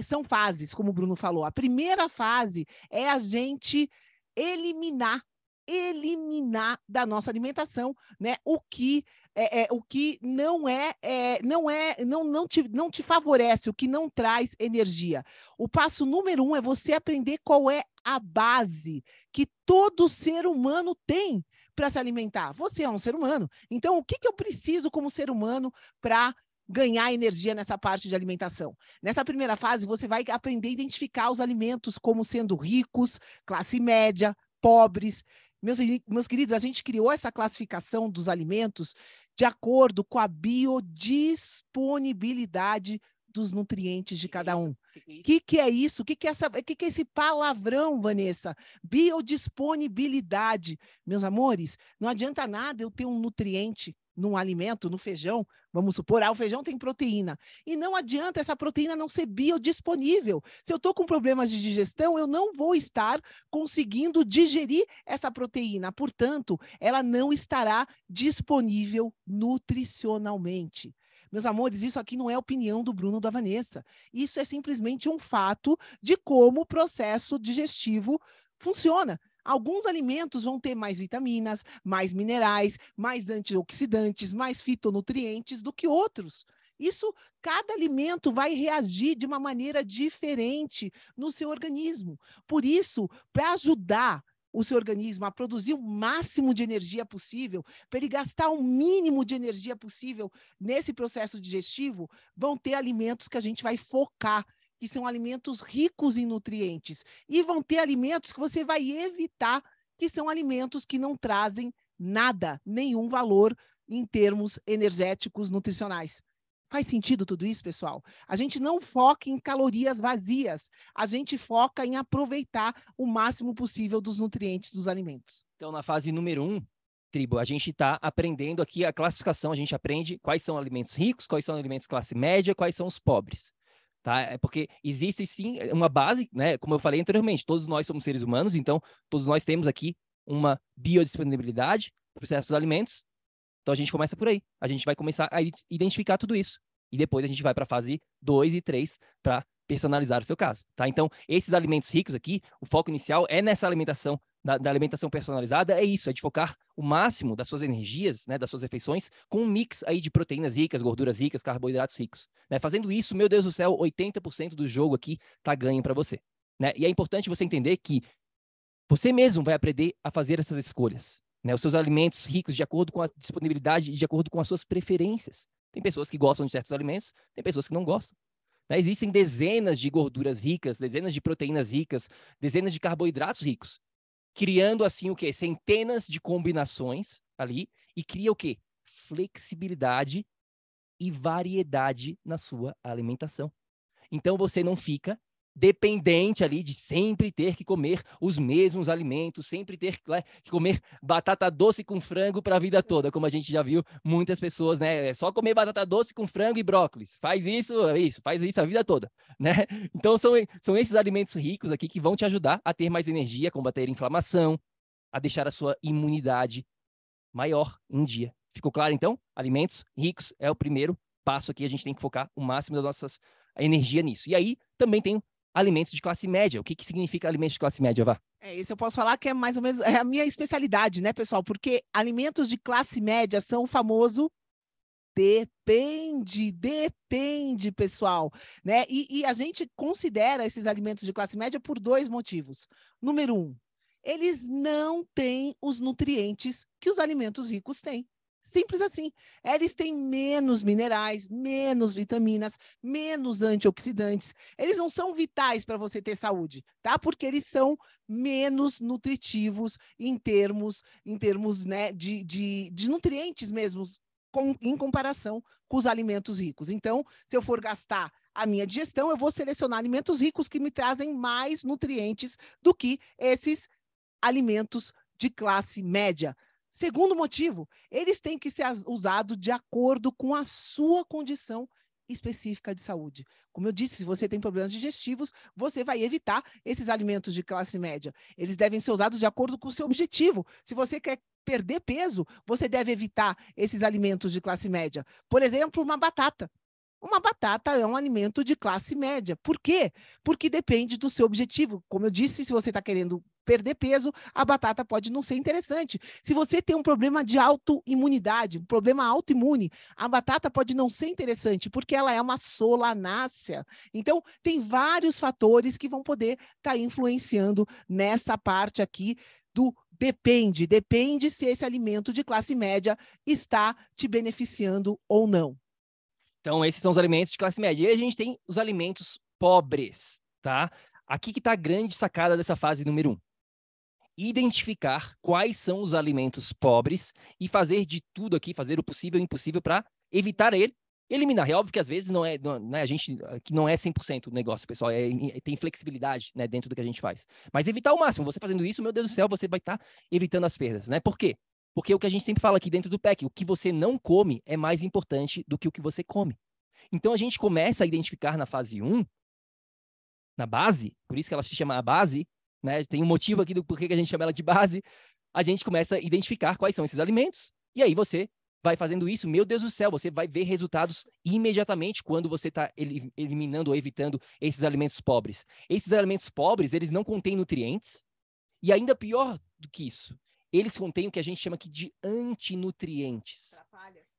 são fases, como o Bruno falou. A primeira fase é a gente eliminar eliminar da nossa alimentação, né? O que é, é o que não é, é, não é não não te, não te favorece, o que não traz energia. O passo número um é você aprender qual é a base que todo ser humano tem para se alimentar. Você é um ser humano, então o que, que eu preciso como ser humano para ganhar energia nessa parte de alimentação. Nessa primeira fase, você vai aprender a identificar os alimentos como sendo ricos, classe média, pobres. Meus, meus queridos, a gente criou essa classificação dos alimentos de acordo com a biodisponibilidade dos nutrientes de cada um. O que, que, é isso? O que, que, é essa, que, que é esse palavrão, Vanessa? Biodisponibilidade. Meus amores, não adianta nada eu ter um nutriente num alimento, no feijão, vamos supor, ah, o feijão tem proteína. E não adianta essa proteína não ser biodisponível. Se eu estou com problemas de digestão, eu não vou estar conseguindo digerir essa proteína. Portanto, ela não estará disponível nutricionalmente. Meus amores, isso aqui não é opinião do Bruno da Vanessa. Isso é simplesmente um fato de como o processo digestivo funciona. Alguns alimentos vão ter mais vitaminas, mais minerais, mais antioxidantes, mais fitonutrientes do que outros. Isso, cada alimento vai reagir de uma maneira diferente no seu organismo. Por isso, para ajudar o seu organismo a produzir o máximo de energia possível, para ele gastar o mínimo de energia possível nesse processo digestivo, vão ter alimentos que a gente vai focar que são alimentos ricos em nutrientes. E vão ter alimentos que você vai evitar, que são alimentos que não trazem nada, nenhum valor em termos energéticos nutricionais. Faz sentido tudo isso, pessoal? A gente não foca em calorias vazias, a gente foca em aproveitar o máximo possível dos nutrientes dos alimentos. Então, na fase número um, tribo, a gente está aprendendo aqui a classificação, a gente aprende quais são alimentos ricos, quais são alimentos classe média, quais são os pobres tá? É porque existe sim uma base, né? Como eu falei anteriormente, todos nós somos seres humanos, então todos nós temos aqui uma biodisponibilidade para certos alimentos. Então a gente começa por aí. A gente vai começar a identificar tudo isso. E depois a gente vai para a fase 2 e 3 para personalizar o seu caso, tá? Então, esses alimentos ricos aqui, o foco inicial é nessa alimentação da, da, alimentação personalizada é isso, é de focar o máximo das suas energias, né, das suas refeições, com um mix aí de proteínas ricas, gorduras ricas, carboidratos ricos. Né? Fazendo isso, meu Deus do céu, 80% do jogo aqui tá ganho para você. Né? E é importante você entender que você mesmo vai aprender a fazer essas escolhas. né, os seus alimentos ricos de acordo com a disponibilidade e de acordo com as suas preferências. Tem pessoas que gostam de certos alimentos, tem pessoas que não gostam. Né? Existem dezenas de gorduras ricas, dezenas de proteínas ricas, dezenas de carboidratos ricos, criando assim o quê? Centenas de combinações ali e cria o quê? Flexibilidade e variedade na sua alimentação. Então você não fica dependente ali de sempre ter que comer os mesmos alimentos, sempre ter né, que comer batata doce com frango para a vida toda, como a gente já viu muitas pessoas, né? É só comer batata doce com frango e brócolis. Faz isso, é isso, faz isso a vida toda, *laughs* né? Então são, são esses alimentos ricos aqui que vão te ajudar a ter mais energia, combater a inflamação, a deixar a sua imunidade maior em dia. Ficou claro então? Alimentos ricos é o primeiro passo aqui, a gente tem que focar o máximo da nossa energia nisso. E aí também tem alimentos de classe média. O que, que significa alimentos de classe média, Vá? É, isso eu posso falar que é mais ou menos é a minha especialidade, né, pessoal? Porque alimentos de classe média são o famoso Depende, depende, pessoal, né? E, e, a gente considera esses alimentos de classe média por dois motivos. Número um, eles não têm os nutrientes que os alimentos ricos têm. Simples assim. Eles têm menos minerais, menos vitaminas, menos antioxidantes. Eles não são vitais para você ter saúde, tá? Porque eles são menos nutritivos em termos, em termos né, de, de, de nutrientes mesmo, com, em comparação com os alimentos ricos. Então, se eu for gastar a minha digestão, eu vou selecionar alimentos ricos que me trazem mais nutrientes do que esses alimentos de classe média. Segundo motivo, eles têm que ser usados de acordo com a sua condição específica de saúde. Como eu disse, se você tem problemas digestivos, você vai evitar esses alimentos de classe média. Eles devem ser usados de acordo com o seu objetivo. Se você quer perder peso, você deve evitar esses alimentos de classe média. Por exemplo, uma batata. Uma batata é um alimento de classe média. Por quê? Porque depende do seu objetivo. Como eu disse, se você está querendo perder peso, a batata pode não ser interessante. Se você tem um problema de autoimunidade, um problema autoimune, a batata pode não ser interessante, porque ela é uma solanácea. Então, tem vários fatores que vão poder estar tá influenciando nessa parte aqui do depende. Depende se esse alimento de classe média está te beneficiando ou não. Então, esses são os alimentos de classe média. E a gente tem os alimentos pobres, tá? Aqui que está a grande sacada dessa fase número um. Identificar quais são os alimentos pobres e fazer de tudo aqui, fazer o possível e o impossível para evitar ele, eliminar. É óbvio que às vezes não é, não, né, a gente, que não é 100% o negócio, pessoal, é, é, tem flexibilidade né, dentro do que a gente faz. Mas evitar o máximo. Você fazendo isso, meu Deus do céu, você vai estar tá evitando as perdas, né? Por quê? Porque o que a gente sempre fala aqui dentro do PEC, o que você não come é mais importante do que o que você come. Então a gente começa a identificar na fase 1, na base, por isso que ela se chama a base, né? Tem um motivo aqui do porquê que a gente chama ela de base. A gente começa a identificar quais são esses alimentos, e aí você vai fazendo isso, meu Deus do céu, você vai ver resultados imediatamente quando você está eliminando ou evitando esses alimentos pobres. Esses alimentos pobres, eles não contêm nutrientes, e ainda pior do que isso, eles contêm o que a gente chama aqui de antinutrientes.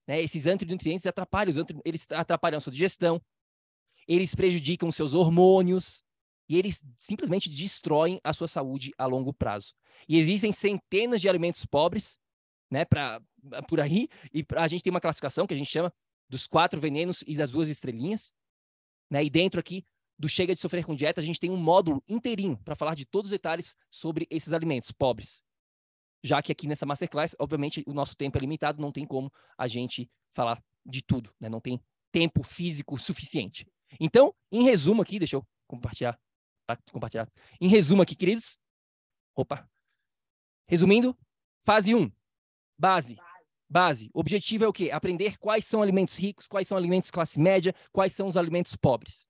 Né? Esses antinutrientes atrapalham, eles atrapalham a sua digestão, eles prejudicam seus hormônios e eles simplesmente destroem a sua saúde a longo prazo. E existem centenas de alimentos pobres, né, pra, por aí, e a gente tem uma classificação que a gente chama dos quatro venenos e das duas estrelinhas, né? E dentro aqui do Chega de Sofrer com Dieta, a gente tem um módulo inteirinho para falar de todos os detalhes sobre esses alimentos pobres já que aqui nessa masterclass, obviamente, o nosso tempo é limitado, não tem como a gente falar de tudo, né? Não tem tempo físico suficiente. Então, em resumo aqui, deixa eu compartilhar, tá? Em resumo aqui, queridos. Opa. Resumindo, fase 1, base. Base. O objetivo é o quê? Aprender quais são alimentos ricos, quais são alimentos classe média, quais são os alimentos pobres.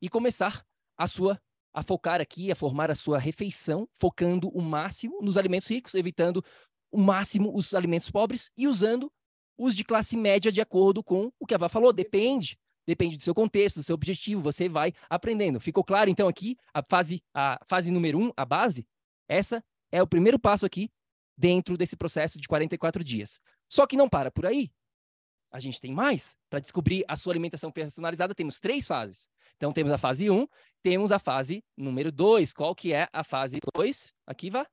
E começar a sua a focar aqui, a formar a sua refeição, focando o máximo nos alimentos ricos, evitando o máximo os alimentos pobres e usando os de classe média de acordo com o que a Vá falou. Depende. Depende do seu contexto, do seu objetivo, você vai aprendendo. Ficou claro, então, aqui, a fase, a fase número um, a base? Essa é o primeiro passo aqui dentro desse processo de 44 dias. Só que não para por aí. A gente tem mais. Para descobrir a sua alimentação personalizada, temos três fases. Então, temos a fase 1, temos a fase número 2. Qual que é a fase 2? Aqui, vá.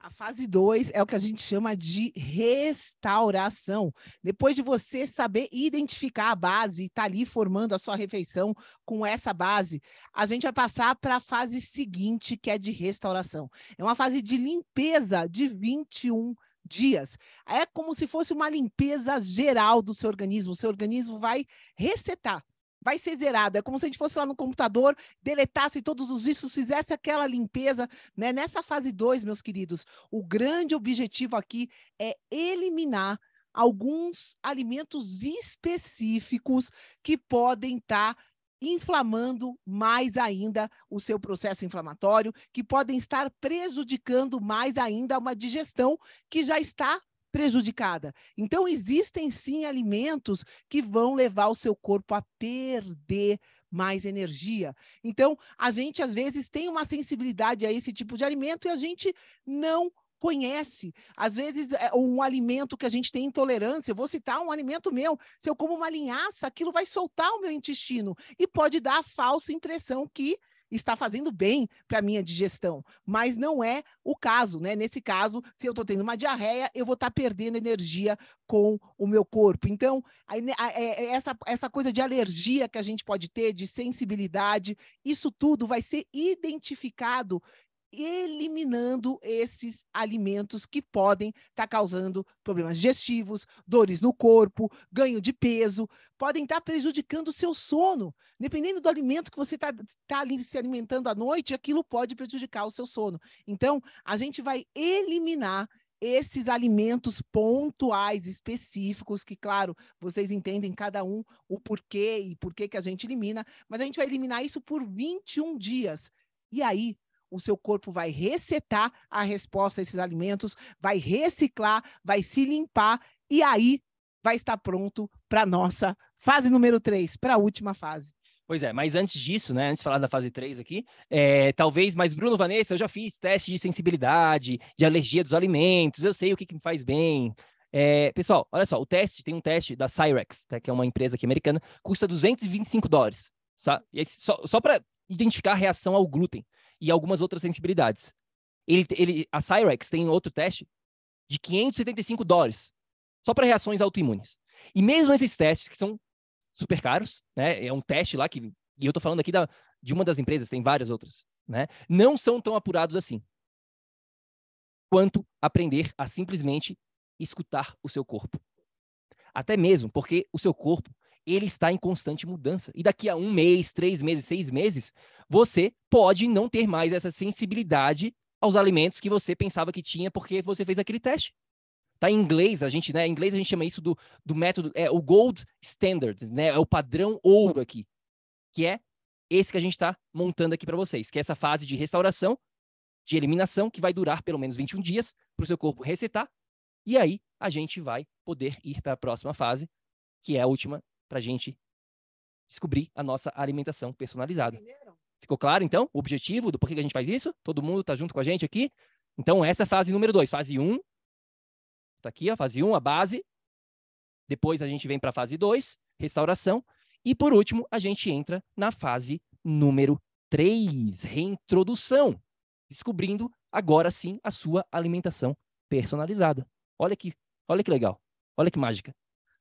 A fase 2 é o que a gente chama de restauração. Depois de você saber identificar a base e estar tá ali formando a sua refeição com essa base, a gente vai passar para a fase seguinte, que é de restauração. É uma fase de limpeza de 21 dias. É como se fosse uma limpeza geral do seu organismo. O seu organismo vai resetar vai ser zerado. É como se a gente fosse lá no computador, deletasse todos os discos, fizesse aquela limpeza. Né? Nessa fase 2, meus queridos, o grande objetivo aqui é eliminar alguns alimentos específicos que podem estar tá inflamando mais ainda o seu processo inflamatório, que podem estar prejudicando mais ainda uma digestão que já está prejudicada. Então, existem sim alimentos que vão levar o seu corpo a perder mais energia. Então, a gente às vezes tem uma sensibilidade a esse tipo de alimento e a gente não conhece. Às vezes, é um alimento que a gente tem intolerância, eu vou citar um alimento meu, se eu como uma linhaça, aquilo vai soltar o meu intestino e pode dar a falsa impressão que está fazendo bem para a minha digestão, mas não é o caso, né? Nesse caso, se eu estou tendo uma diarreia, eu vou estar tá perdendo energia com o meu corpo. Então, né, é, é essa, essa coisa de alergia que a gente pode ter, de sensibilidade, isso tudo vai ser identificado eliminando esses alimentos que podem estar tá causando problemas digestivos, dores no corpo, ganho de peso, podem estar tá prejudicando o seu sono. Dependendo do alimento que você está tá ali se alimentando à noite, aquilo pode prejudicar o seu sono. Então, a gente vai eliminar esses alimentos pontuais, específicos, que, claro, vocês entendem cada um o porquê e por que a gente elimina, mas a gente vai eliminar isso por 21 dias. E aí, o seu corpo vai resetar a resposta a esses alimentos, vai reciclar, vai se limpar e aí vai estar pronto para a nossa fase número 3, para a última fase. Pois é, mas antes disso, né, antes de falar da fase 3 aqui, é, talvez, mas Bruno, Vanessa, eu já fiz teste de sensibilidade, de alergia dos alimentos, eu sei o que, que me faz bem. É, pessoal, olha só, o teste, tem um teste da Cyrex, tá, que é uma empresa aqui americana, custa 225 dólares, só, só, só para identificar a reação ao glúten e algumas outras sensibilidades. Ele, ele, a Cyrex tem outro teste de 575 dólares, só para reações autoimunes. E mesmo esses testes, que são super caros, né? É um teste lá que. E eu estou falando aqui da, de uma das empresas, tem várias outras, né? Não são tão apurados assim. Quanto aprender a simplesmente escutar o seu corpo. Até mesmo porque o seu corpo ele está em constante mudança. E daqui a um mês, três meses, seis meses, você pode não ter mais essa sensibilidade aos alimentos que você pensava que tinha porque você fez aquele teste. Tá em inglês, a gente, né? Em inglês a gente chama isso do, do método, é o gold standard, né? É o padrão ouro aqui, que é esse que a gente está montando aqui para vocês, que é essa fase de restauração, de eliminação, que vai durar pelo menos 21 dias para o seu corpo resetar. E aí a gente vai poder ir para a próxima fase, que é a última para a gente descobrir a nossa alimentação personalizada. Ficou claro, então, o objetivo do porquê que a gente faz isso? Todo mundo está junto com a gente aqui? Então, essa é a fase número 2. Fase 1, um, está aqui, a fase 1, um, a base. Depois a gente vem para a fase 2, restauração. E, por último, a gente entra na fase número 3, reintrodução. Descobrindo, agora sim, a sua alimentação personalizada. Olha que, olha que legal. Olha que mágica.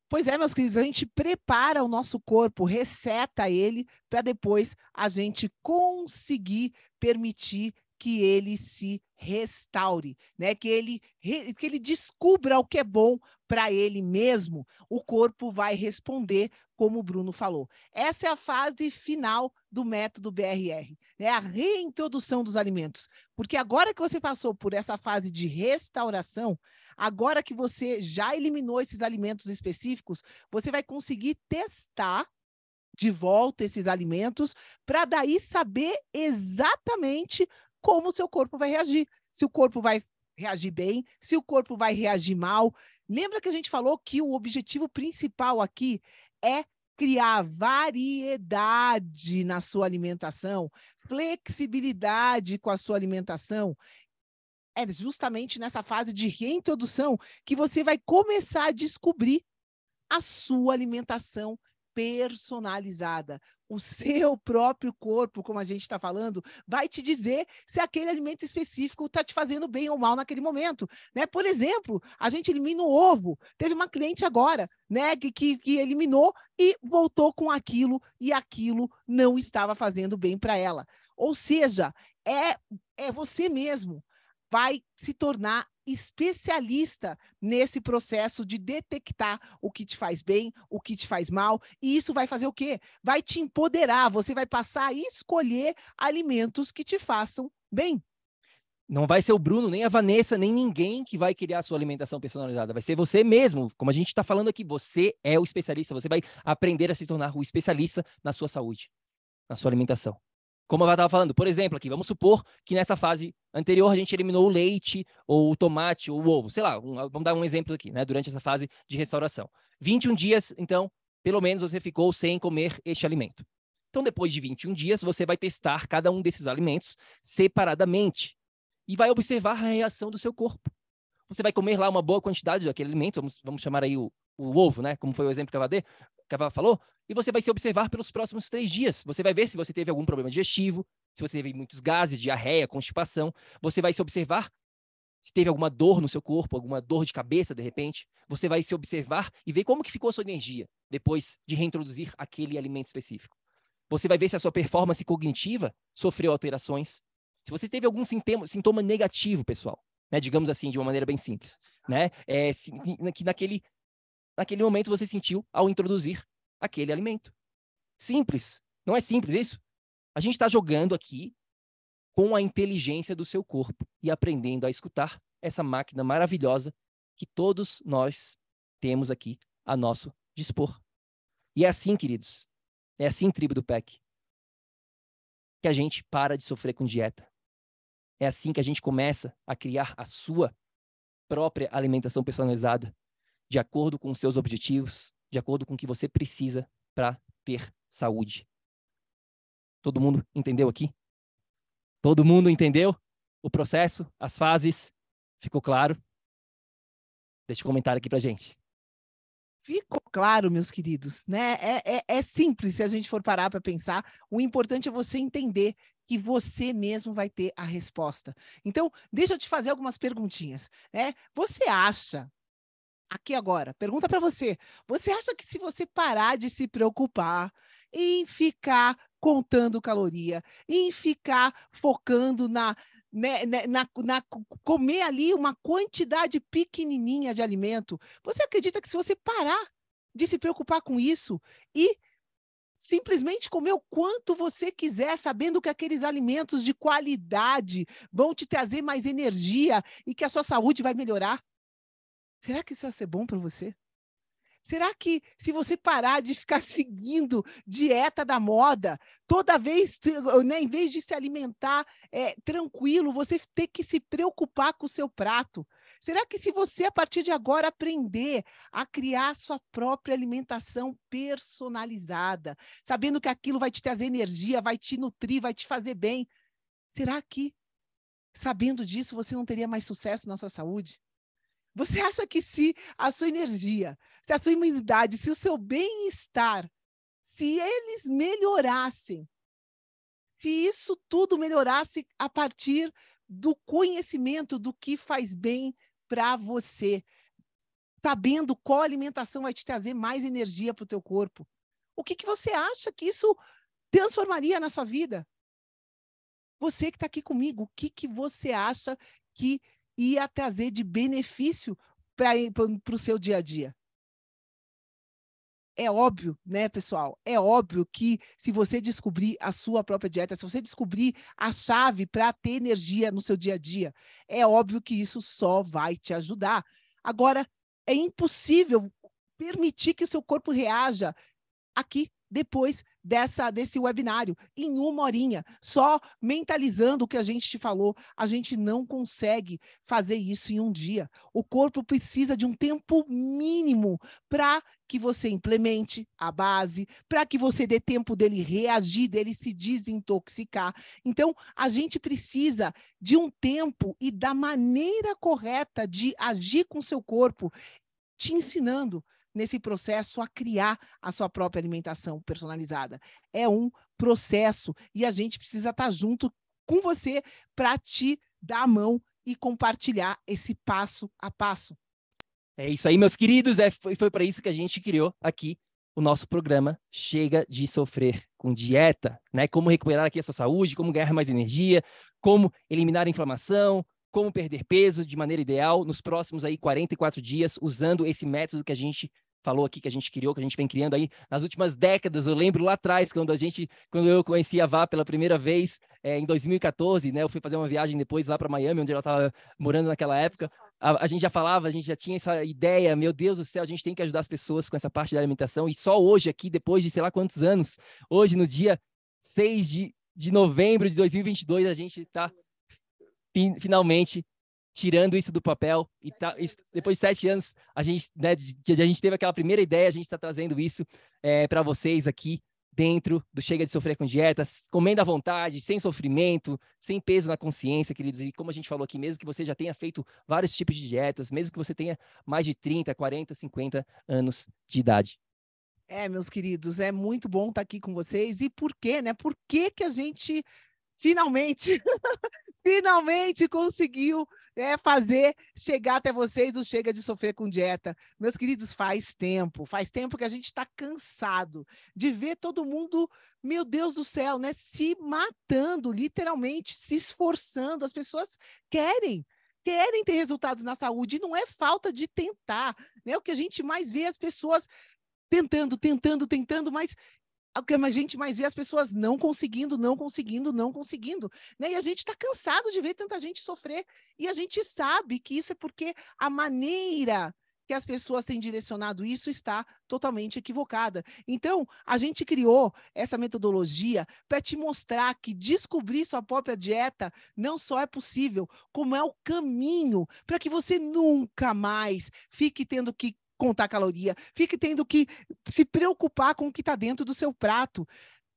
Pois é, meus queridos, a gente prepara o nosso corpo, reseta ele, para depois a gente conseguir permitir que ele se restaure, né? Que ele que ele descubra o que é bom para ele mesmo. O corpo vai responder como o Bruno falou. Essa é a fase final do método BRR, né? A reintrodução dos alimentos. Porque agora que você passou por essa fase de restauração, Agora que você já eliminou esses alimentos específicos, você vai conseguir testar de volta esses alimentos para daí saber exatamente como o seu corpo vai reagir. Se o corpo vai reagir bem, se o corpo vai reagir mal. Lembra que a gente falou que o objetivo principal aqui é criar variedade na sua alimentação, flexibilidade com a sua alimentação é justamente nessa fase de reintrodução que você vai começar a descobrir a sua alimentação personalizada. O seu próprio corpo, como a gente está falando, vai te dizer se aquele alimento específico está te fazendo bem ou mal naquele momento. Né? Por exemplo, a gente elimina o ovo. Teve uma cliente agora né, que, que, que eliminou e voltou com aquilo, e aquilo não estava fazendo bem para ela. Ou seja, é, é você mesmo vai se tornar especialista nesse processo de detectar o que te faz bem, o que te faz mal, e isso vai fazer o quê? Vai te empoderar, você vai passar a escolher alimentos que te façam bem. Não vai ser o Bruno, nem a Vanessa, nem ninguém que vai criar a sua alimentação personalizada. Vai ser você mesmo. Como a gente está falando aqui, você é o especialista. Você vai aprender a se tornar o especialista na sua saúde, na sua alimentação. Como eu estava falando, por exemplo, aqui, vamos supor que nessa fase anterior a gente eliminou o leite, ou o tomate, ou o ovo, sei lá, um, vamos dar um exemplo aqui, né, durante essa fase de restauração. 21 dias, então, pelo menos você ficou sem comer este alimento. Então, depois de 21 dias, você vai testar cada um desses alimentos separadamente e vai observar a reação do seu corpo. Você vai comer lá uma boa quantidade daquele alimento, vamos, vamos chamar aí o, o ovo, né? Como foi o exemplo que a Cavada falou, e você vai se observar pelos próximos três dias. Você vai ver se você teve algum problema digestivo, se você teve muitos gases, diarreia, constipação. Você vai se observar se teve alguma dor no seu corpo, alguma dor de cabeça, de repente. Você vai se observar e ver como que ficou a sua energia depois de reintroduzir aquele alimento específico. Você vai ver se a sua performance cognitiva sofreu alterações. Se você teve algum sintoma, sintoma negativo, pessoal, né, digamos assim, de uma maneira bem simples, né, é, que naquele naquele momento você sentiu ao introduzir aquele alimento. Simples. Não é simples isso? A gente está jogando aqui com a inteligência do seu corpo e aprendendo a escutar essa máquina maravilhosa que todos nós temos aqui a nosso dispor. E é assim, queridos, é assim, tribo do PEC, que a gente para de sofrer com dieta. É assim que a gente começa a criar a sua própria alimentação personalizada, de acordo com os seus objetivos, de acordo com o que você precisa para ter saúde. Todo mundo entendeu aqui? Todo mundo entendeu o processo, as fases? Ficou claro? Deixa um comentário aqui para gente. Ficou claro, meus queridos, né? É, é, é simples se a gente for parar para pensar. O importante é você entender que você mesmo vai ter a resposta. Então, deixa eu te fazer algumas perguntinhas. Né? Você acha aqui agora, pergunta para você. Você acha que se você parar de se preocupar em ficar contando caloria, em ficar focando na, né, né, na, na, comer ali uma quantidade pequenininha de alimento, você acredita que se você parar de se preocupar com isso e simplesmente comer o quanto você quiser, sabendo que aqueles alimentos de qualidade vão te trazer mais energia e que a sua saúde vai melhorar? Será que isso vai ser bom para você? Será que se você parar de ficar *laughs* seguindo dieta da moda, toda vez, né, em vez de se alimentar é, tranquilo, você ter que se preocupar com o seu prato? Será que se você, a partir de agora, aprender a criar sua própria alimentação personalizada, sabendo que aquilo vai te trazer energia, vai te nutrir, vai te fazer bem, será que, sabendo disso, você não teria mais sucesso na sua saúde? Você acha que se a sua energia, se a sua imunidade, se o seu bem-estar, se eles melhorassem, se isso tudo melhorasse a partir do conhecimento do que faz bem para você, sabendo qual alimentação vai te trazer mais energia para o teu corpo, o que, que você acha que isso transformaria na sua vida? Você que está aqui comigo, o que, que você acha que ia trazer de benefício para o seu dia a dia. É óbvio, né, pessoal? É óbvio que se você descobrir a sua própria dieta, se você descobrir a chave para ter energia no seu dia a dia, é óbvio que isso só vai te ajudar. Agora, é impossível permitir que o seu corpo reaja aqui depois dessa desse webinário em uma horinha, só mentalizando o que a gente te falou. A gente não consegue fazer isso em um dia. O corpo precisa de um tempo mínimo para que você implemente a base, para que você dê tempo dele reagir, dele se desintoxicar. Então, a gente precisa de um tempo e da maneira correta de agir com seu corpo, te ensinando nesse processo a criar a sua própria alimentação personalizada. É um processo e a gente precisa estar junto com você para te dar a mão e compartilhar esse passo a passo. É isso aí, meus queridos. É, foi foi para isso que a gente criou aqui o nosso programa Chega de Sofrer com Dieta, né? Como recuperar aqui a sua saúde, como ganhar mais energia, como eliminar a inflamação, como perder peso de maneira ideal nos próximos aí 44 dias, usando esse método que a gente falou aqui, que a gente criou, que a gente vem criando aí nas últimas décadas. Eu lembro lá atrás, quando a gente, quando eu conheci a Vá pela primeira vez, é, em 2014, né? Eu fui fazer uma viagem depois lá para Miami, onde ela estava morando naquela época. A, a, gente já falava, a gente já tinha essa ideia, meu Deus do céu, a gente tem que ajudar as pessoas com essa parte da alimentação. E só hoje aqui, depois de sei lá quantos anos, hoje no dia 6 de, de novembro de 2022, a gente está finalmente tirando isso do papel e tá, depois de sete anos a gente né, a gente teve aquela primeira ideia a gente está trazendo isso é, para vocês aqui dentro do chega de sofrer com dietas comendo à vontade sem sofrimento sem peso na consciência queridos e como a gente falou aqui mesmo que você já tenha feito vários tipos de dietas mesmo que você tenha mais de 30 40 50 anos de idade é, meus queridos, é muito bom estar aqui com vocês. E por quê, né? Por que, que a gente finalmente, *laughs* finalmente conseguiu é, fazer chegar até vocês o Chega de Sofrer com Dieta. Meus queridos, faz tempo, faz tempo que a gente está cansado de ver todo mundo, meu Deus do céu, né, se matando, literalmente, se esforçando. As pessoas querem, querem ter resultados na saúde, e não é falta de tentar, né? O que a gente mais vê as pessoas tentando, tentando, tentando, mas o que a gente mais vê as pessoas não conseguindo, não conseguindo, não conseguindo, né? E a gente está cansado de ver tanta gente sofrer. E a gente sabe que isso é porque a maneira que as pessoas têm direcionado isso está totalmente equivocada. Então, a gente criou essa metodologia para te mostrar que descobrir sua própria dieta não só é possível, como é o caminho para que você nunca mais fique tendo que contar caloria, fique tendo que se preocupar com o que está dentro do seu prato.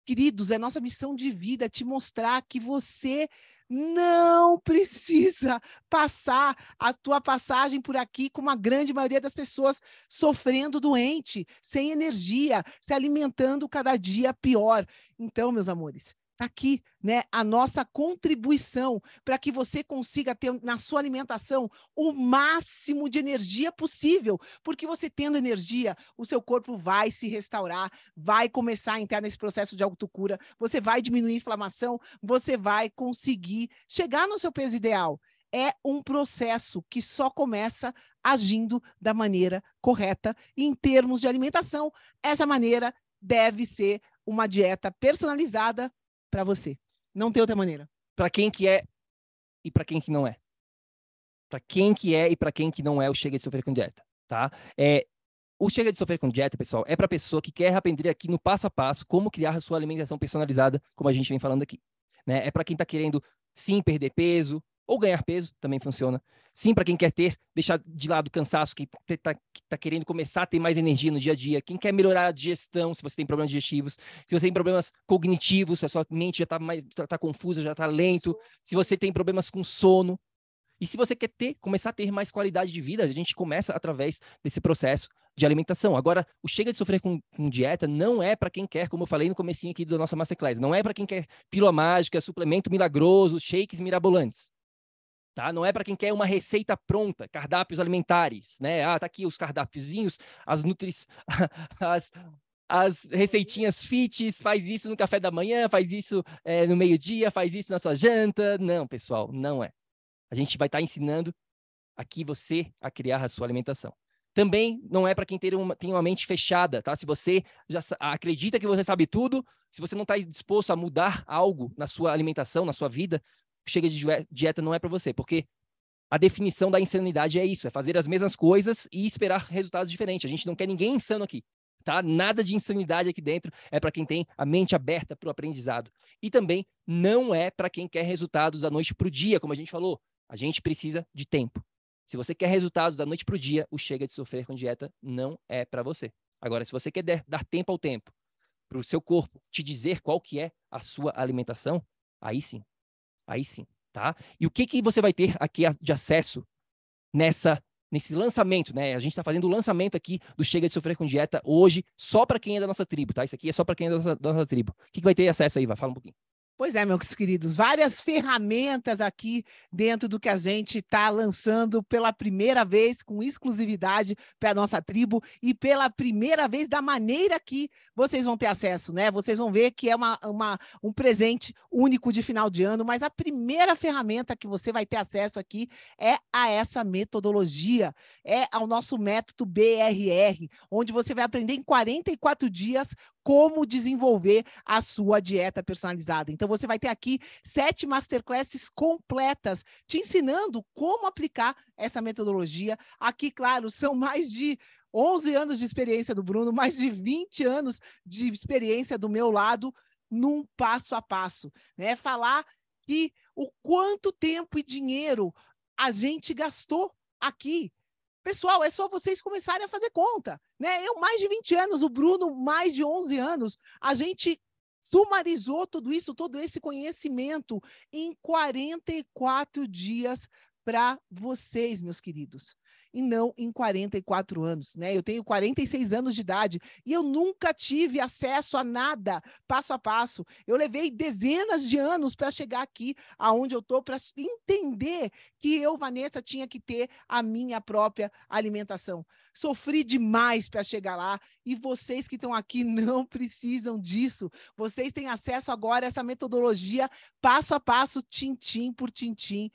Queridos, é nossa missão de vida te mostrar que você não *laughs* precisa passar a tua passagem por aqui como a grande maioria das pessoas sofrendo doente, sem energia, se alimentando cada dia pior. Então, meus amores, Está aqui né, a nossa contribuição para que você consiga ter na sua alimentação o máximo de energia possível, porque você tendo energia, o seu corpo vai se restaurar, vai começar a entrar nesse processo de autocura, você vai diminuir a inflamação, você vai conseguir chegar no seu peso ideal. É um processo que só começa agindo da maneira correta. Em termos de alimentação, essa maneira deve ser uma dieta personalizada para você. Não tem outra maneira. Para quem que é e para quem que não é. Para quem que é e para quem que não é o chega de sofrer com dieta, tá? É, o chega de sofrer com dieta, pessoal, é para pessoa que quer aprender aqui no passo a passo como criar a sua alimentação personalizada, como a gente vem falando aqui. Né? É para quem está querendo sim perder peso, ou ganhar peso, também funciona. Sim, para quem quer ter, deixar de lado o cansaço, que está tá querendo começar a ter mais energia no dia a dia. Quem quer melhorar a digestão, se você tem problemas digestivos. Se você tem problemas cognitivos, se a sua mente já está tá, tá confusa, já está lento. Se você tem problemas com sono. E se você quer ter, começar a ter mais qualidade de vida, a gente começa através desse processo de alimentação. Agora, o chega de sofrer com, com dieta não é para quem quer, como eu falei no comecinho aqui da nossa masterclass, não é para quem quer pílula mágica, suplemento milagroso, shakes mirabolantes tá? Não é para quem quer uma receita pronta, cardápios alimentares, né? Ah, tá aqui os cardápiozinhos, as nutris, *laughs* as, as receitinhas fits, faz isso no café da manhã, faz isso é, no meio-dia, faz isso na sua janta. Não, pessoal, não é. A gente vai estar tá ensinando aqui você a criar a sua alimentação. Também não é para quem tem uma, tem uma mente fechada, tá? Se você já acredita que você sabe tudo, se você não está disposto a mudar algo na sua alimentação, na sua vida, chega de dieta não é para você, porque a definição da insanidade é isso, é fazer as mesmas coisas e esperar resultados diferentes. A gente não quer ninguém insano aqui, tá? Nada de insanidade aqui dentro, é para quem tem a mente aberta para o aprendizado. E também não é para quem quer resultados da noite para o dia, como a gente falou. A gente precisa de tempo. Se você quer resultados da noite para o dia, o chega de sofrer com dieta não é para você. Agora, se você quer dar tempo ao tempo, para o seu corpo te dizer qual que é a sua alimentação, aí sim, Aí sim, tá? E o que, que você vai ter aqui de acesso nessa nesse lançamento, né? A gente está fazendo o lançamento aqui do Chega de Sofrer com Dieta hoje, só para quem é da nossa tribo, tá? Isso aqui é só para quem é da nossa, da nossa tribo. O que, que vai ter acesso aí? Vai, fala um pouquinho. Pois é, meus queridos, várias ferramentas aqui dentro do que a gente está lançando pela primeira vez, com exclusividade para a nossa tribo e pela primeira vez da maneira que vocês vão ter acesso, né? Vocês vão ver que é uma, uma, um presente único de final de ano, mas a primeira ferramenta que você vai ter acesso aqui é a essa metodologia, é ao nosso método BRR, onde você vai aprender em 44 dias como desenvolver a sua dieta personalizada. Então, você vai ter aqui sete masterclasses completas, te ensinando como aplicar essa metodologia. Aqui, claro, são mais de 11 anos de experiência do Bruno, mais de 20 anos de experiência do meu lado, num passo a passo. Né? Falar que o quanto tempo e dinheiro a gente gastou aqui Pessoal, é só vocês começarem a fazer conta, né? Eu mais de 20 anos, o Bruno mais de 11 anos, a gente sumarizou tudo isso, todo esse conhecimento em 44 dias para vocês, meus queridos e não em 44 anos, né? Eu tenho 46 anos de idade e eu nunca tive acesso a nada passo a passo. Eu levei dezenas de anos para chegar aqui aonde eu tô para entender que eu, Vanessa, tinha que ter a minha própria alimentação. Sofri demais para chegar lá e vocês que estão aqui *laughs* não precisam disso. Vocês têm acesso agora a essa metodologia passo a passo, tintim por tintim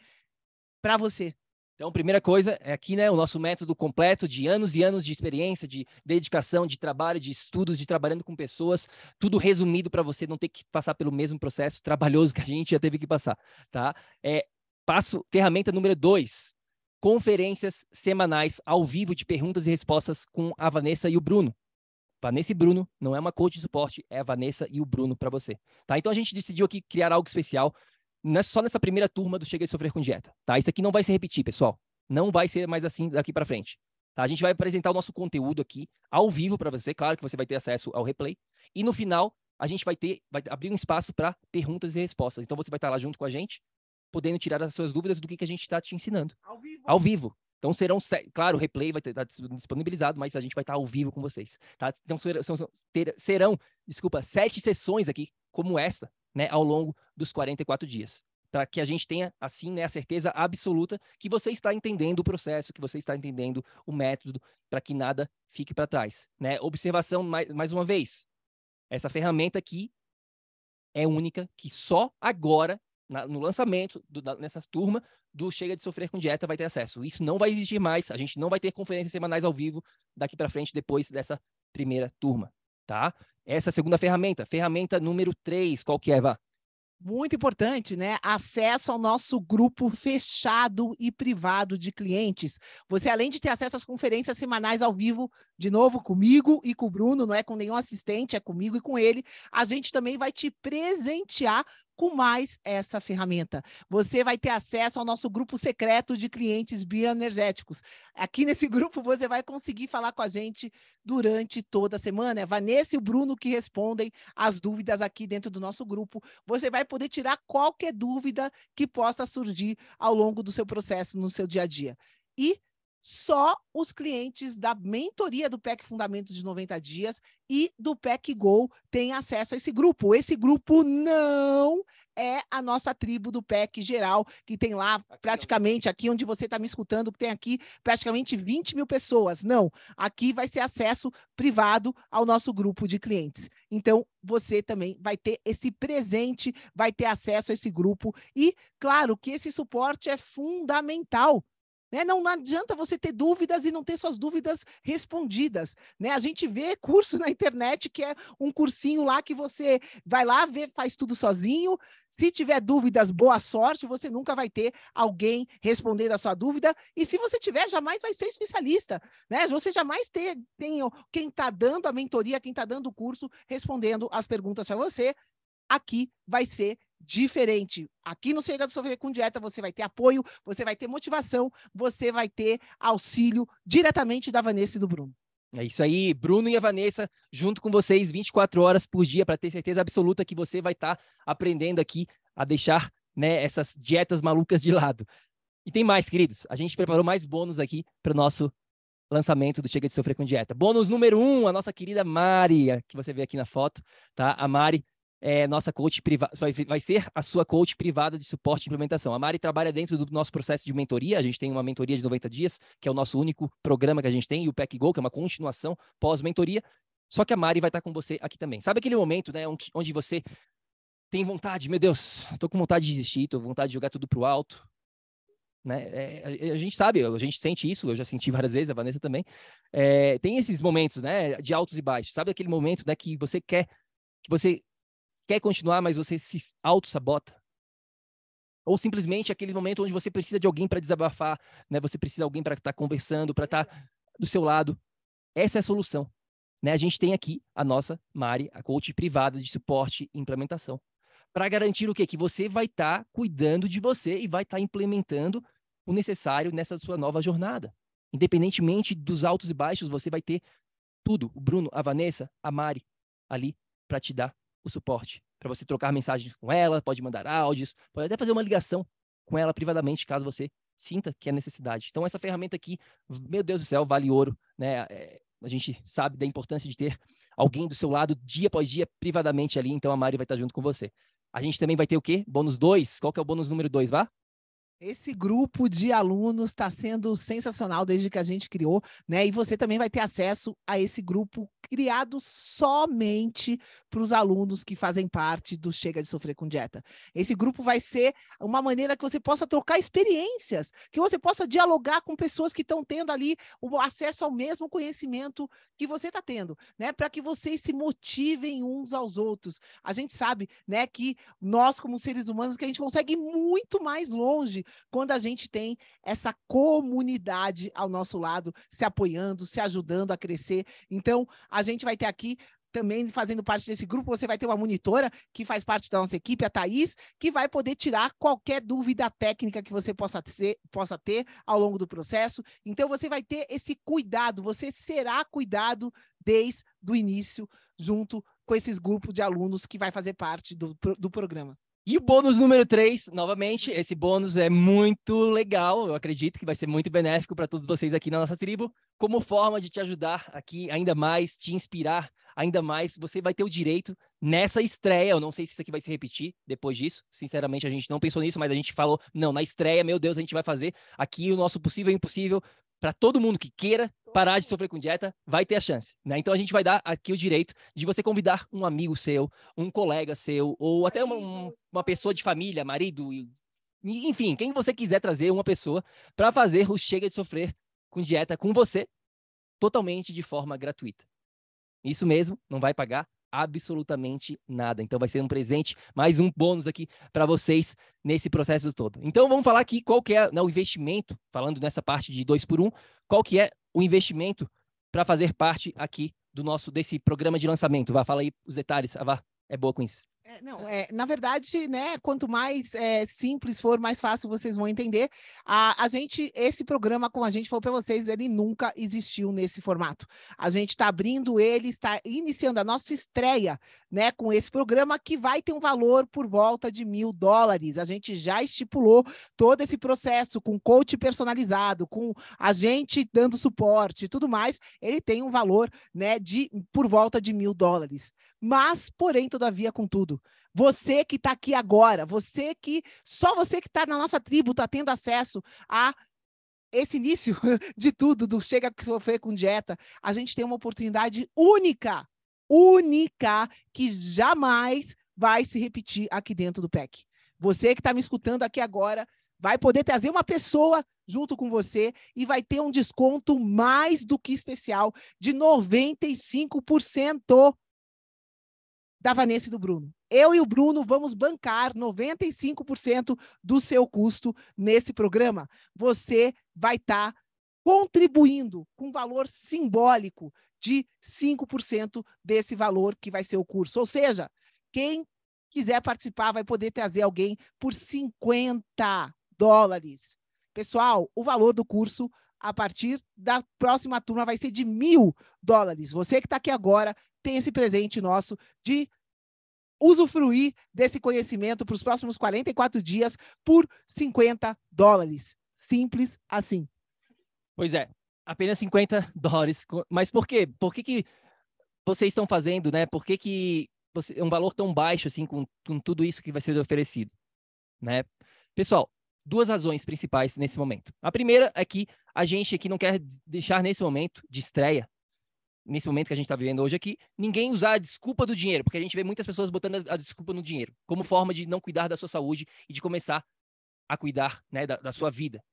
para você. Então, primeira coisa é aqui, né, o nosso método completo de anos e anos de experiência, de dedicação, de trabalho, de estudos, de trabalhando com pessoas, tudo resumido para você não ter que passar pelo mesmo processo trabalhoso que a gente já teve que passar, tá? É, passo, ferramenta número dois, conferências semanais ao vivo de perguntas e respostas com a Vanessa e o Bruno. Vanessa e Bruno, não é uma coach de suporte, é a Vanessa e o Bruno para você, tá? Então a gente decidiu aqui criar algo especial não é só nessa primeira turma do Chega de Sofrer com Dieta, tá? Isso aqui não vai se repetir, pessoal. Não vai ser mais assim daqui para frente. Tá? A gente vai apresentar o nosso conteúdo aqui ao vivo para você, claro que você vai ter acesso ao replay. E no final, a gente vai ter, vai abrir um espaço para perguntas e respostas. Então você vai estar lá junto com a gente, podendo tirar as suas dúvidas do que, que a gente está te ensinando. Ao vivo. Ao vivo. Então serão, claro, o replay vai estar disponibilizado, mas a gente vai estar ao vivo com vocês. Tá? Então serão, serão, desculpa, sete sessões aqui, como essa, né, ao longo dos 44 dias. Para que a gente tenha, assim, né, a certeza absoluta que você está entendendo o processo, que você está entendendo o método, para que nada fique para trás. Né? Observação, mais, mais uma vez, essa ferramenta aqui é única, que só agora, na, no lançamento, do, da, nessa turma, do Chega de Sofrer com Dieta vai ter acesso. Isso não vai existir mais, a gente não vai ter conferências semanais ao vivo daqui para frente, depois dessa primeira turma, tá? Essa é a segunda ferramenta. Ferramenta número 3, qual que é, Vá? Muito importante, né? Acesso ao nosso grupo fechado e privado de clientes. Você, além de ter acesso às conferências semanais ao vivo, de novo, comigo e com o Bruno, não é com nenhum assistente, é comigo e com ele, a gente também vai te presentear com mais essa ferramenta. Você vai ter acesso ao nosso grupo secreto de clientes bioenergéticos. Aqui nesse *laughs* grupo você vai conseguir falar com a gente durante toda a semana. É Vanessa e o Bruno que respondem as dúvidas aqui dentro do nosso grupo. Você vai poder tirar qualquer dúvida que possa surgir ao longo do seu processo no seu dia a dia. E só os clientes da mentoria do PEC Fundamentos de 90 Dias e do PEC Go têm acesso a esse grupo. Esse grupo não é a nossa tribo do PEC geral, que tem lá aqui, praticamente, aqui onde você está me escutando, que tem aqui praticamente 20 mil pessoas. Não, aqui vai ser acesso privado ao nosso grupo de clientes. Então, você também vai ter esse presente, vai ter acesso a esse grupo. E, claro, que esse suporte é fundamental né? Não, não, adianta você ter dúvidas e não ter suas dúvidas respondidas. Né? A gente vê curso *laughs* na internet que é um cursinho lá que você vai lá, vê, faz tudo sozinho. Se tiver dúvidas, boa sorte, você nunca vai ter alguém respondendo a sua dúvida. E se você tiver, jamais vai ser especialista. Né? Você jamais ter, tem quem está dando a mentoria, quem está dando o curso, respondendo as perguntas para você. Aqui vai ser diferente. Aqui no Chega do Sofrer com Dieta você vai ter apoio, você vai ter motivação, você vai ter auxílio diretamente da Vanessa e do Bruno. É isso aí, Bruno e a Vanessa, junto com vocês 24 horas por dia, para ter certeza absoluta que você vai estar tá aprendendo aqui a deixar né, essas dietas malucas de lado. E tem mais, queridos. A gente preparou mais bônus aqui para o nosso lançamento do Chega de Sofrer com Dieta. Bônus número um, a nossa querida Mari, que você vê aqui na foto, tá? A Mari é nossa coach privada, vai ser a sua coach privada de suporte e implementação. A Mari trabalha dentro do nosso processo de mentoria. A gente tem uma mentoria de 90 dias, que é o nosso único programa que a gente tem, e o PEC Go, que é uma continuação pós-mentoria. Só que a Mari vai estar com você aqui também. Sabe aquele momento, né, onde você tem vontade, meu Deus, tô com vontade de desistir, tô com vontade de jogar tudo pro alto, né? É, a gente sabe, a gente sente isso, eu já senti várias vezes, a Vanessa também. É, tem esses momentos, né, de altos e baixos. Sabe aquele momento, né, que você quer, que você quer continuar, mas você se auto-sabota? Ou simplesmente aquele momento onde você precisa de alguém para desabafar, né? Você precisa de alguém para estar tá conversando, para estar tá do seu lado. Essa é a solução. Né? A gente tem aqui a nossa Mari, a coach privada de suporte e implementação. Para garantir o quê? Que você vai estar tá cuidando de você e vai estar tá implementando o necessário nessa sua nova jornada. Independentemente dos altos e baixos, você vai ter tudo. O Bruno, a Vanessa, a Mari ali para te dar o suporte, para você trocar mensagens com ela, pode mandar áudios, pode até fazer uma ligação com ela privadamente, caso você sinta que é necessidade. Então, essa ferramenta aqui, meu Deus do céu, vale ouro, né? É, a gente sabe da importância de ter alguém do seu lado dia após dia, privadamente ali, então a Mari vai estar junto com você. A gente também vai ter o quê? Bônus 2? Qual que é o bônus número 2, vá? Esse grupo de alunos está sendo sensacional desde que a gente criou, né? E você também vai ter acesso a esse grupo criado somente para os alunos que fazem parte do Chega de Sofrer com Dieta. Esse grupo vai ser uma maneira que você possa trocar experiências, que você possa dialogar com pessoas que estão tendo ali o acesso ao mesmo conhecimento que você está tendo, né? Para que vocês se motivem uns aos outros. A gente sabe, né, que nós como seres humanos que a gente consegue ir muito mais longe quando a gente tem essa comunidade ao nosso lado, se apoiando, se ajudando a crescer. Então, a gente vai ter aqui também fazendo parte desse grupo, você vai ter uma monitora que faz parte da nossa equipe, a Thaís, que vai poder tirar qualquer dúvida técnica que você possa ter, possa ter ao longo do processo. Então, você vai ter esse cuidado, você será cuidado desde o início, junto com esses grupos de alunos que vai fazer parte do, do programa. E o bônus número 3, novamente, esse bônus é muito legal, eu acredito que vai ser muito benéfico para todos vocês aqui na nossa tribo, como forma de te ajudar aqui ainda mais, te inspirar ainda mais. Você vai ter o direito nessa estreia, eu não sei se isso aqui vai se repetir depois disso, sinceramente a gente não pensou nisso, mas a gente falou, não, na estreia, meu Deus, a gente vai fazer aqui o nosso possível e impossível para todo mundo que queira parar de sofrer com dieta, vai ter a chance. Né? Então a gente vai dar aqui o direito de você convidar um amigo seu, um colega seu, ou até uma, uma pessoa de família, marido, enfim, quem você quiser trazer uma pessoa para fazer o Chega de Sofrer com Dieta com você, totalmente de forma gratuita. Isso mesmo, não vai pagar absolutamente nada. Então vai ser um presente, mais um bônus aqui para vocês nesse processo todo. Então vamos falar aqui qual que é né, o investimento, falando nessa parte de dois por um, qual que é o investimento para fazer parte aqui do nosso desse programa de lançamento. Vá, fala aí os detalhes, Vá, é boa com isso. É, não, é, na verdade, né, quanto mais é, simples for, mais fácil vocês vão entender. A, a gente, esse programa, como a gente falou para vocês, ele nunca existiu nesse formato. A gente está abrindo ele, está iniciando a nossa estreia, né, com esse programa que vai ter um valor por volta de mil dólares. A gente já estipulou todo esse processo com coach personalizado, com a gente dando suporte e tudo mais. Ele tem um valor, né, de por volta de mil dólares. Mas, porém, todavia, contudo você que está aqui agora, você que só você que está na nossa tribo está tendo acesso a esse início *laughs* de tudo do chega a sofrer com dieta, a gente tem uma oportunidade única, única que jamais vai se repetir aqui dentro do PEC. Você que está me escutando aqui agora vai poder trazer uma pessoa junto com você e vai ter um desconto mais do que especial de 95% da Vanessa e do Bruno. Eu e o Bruno vamos bancar 95% do seu custo nesse programa. Você vai estar tá contribuindo com valor simbólico de 5% desse valor que vai ser o curso. Ou seja, quem quiser participar vai poder trazer alguém por 50 dólares. Pessoal, o valor do curso a partir da próxima turma vai ser de mil dólares. Você que está aqui agora tem esse presente nosso de usufruir desse conhecimento para os próximos 44 dias por 50 dólares. simples assim. Pois é, apenas 50 dólares. Mas por quê? Por que, que vocês estão fazendo, né? Por que, que você, um valor tão baixo assim com, com tudo isso que vai ser oferecido, né? Pessoal, duas razões principais nesse momento. A primeira é que a gente aqui não quer deixar nesse momento de estreia, nesse momento que a gente está vivendo hoje aqui, ninguém usar a desculpa do dinheiro, porque a gente vê muitas pessoas botando a desculpa no dinheiro, como forma de não cuidar da sua saúde e de começar a cuidar né, da, da sua vida.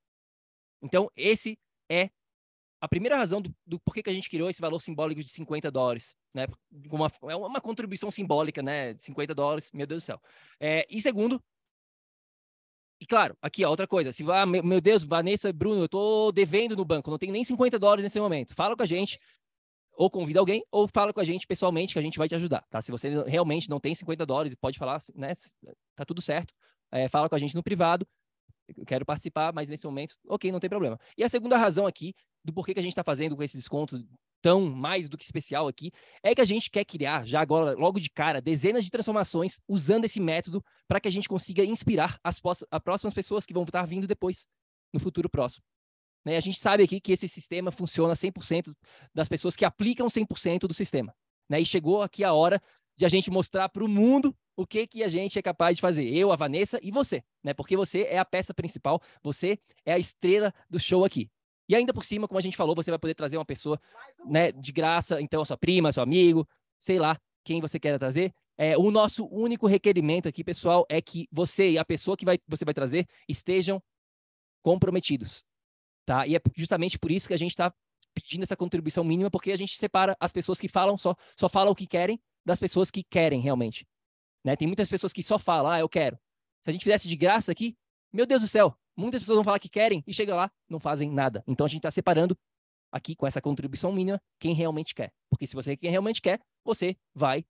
Então, esse é a primeira razão do, do porquê que a gente criou esse valor simbólico de 50 dólares, né? Uma, é uma contribuição simbólica, né? 50 dólares, meu Deus do céu. É, e segundo, e claro, aqui, ó, outra coisa. Se ah, meu, Deus, Vanessa, Bruno, eu tô devendo no banco, não tenho nem 50 dólares nesse momento. Fala com a gente, ou convida alguém, ou fala com a gente pessoalmente, que a gente vai te ajudar, tá? Se você realmente não tem 50 dólares, pode falar, né? Tá tudo certo. É, fala com a gente no privado. Eu quero participar, mas nesse momento, ok, não tem problema. E a segunda razão aqui do porquê que a gente está fazendo com esse desconto tão mais do que especial aqui, é que a gente quer criar, já agora, logo de cara, dezenas de transformações usando esse método para que a gente consiga inspirar as, as próximas pessoas que vão estar vindo depois, no futuro próximo. Né? A gente sabe aqui que esse sistema funciona 100% das pessoas que aplicam 100% do sistema. Né? E chegou aqui a hora de a gente mostrar para o mundo o que, que a gente é capaz de fazer. Eu, a Vanessa e você. Né? Porque você é a peça principal, você é a estrela do show aqui. E ainda por cima, como a gente falou, você vai poder trazer uma pessoa né, de graça, então a sua prima, seu amigo, sei lá, quem você quer trazer. É, o nosso único requerimento aqui, pessoal, é que você e a pessoa que vai, você vai trazer estejam comprometidos. Tá? E é justamente por isso que a gente está pedindo essa contribuição mínima, porque a gente separa as pessoas que falam só, só falam o que querem das pessoas que querem realmente. Né? Tem muitas pessoas que só falam, ah, eu quero. Se a gente fizesse de graça aqui, meu Deus do céu, muitas pessoas vão falar que querem e chega lá, não fazem nada. Então a gente está separando aqui com essa contribuição mínima quem realmente quer. Porque se você quem realmente quer, você vai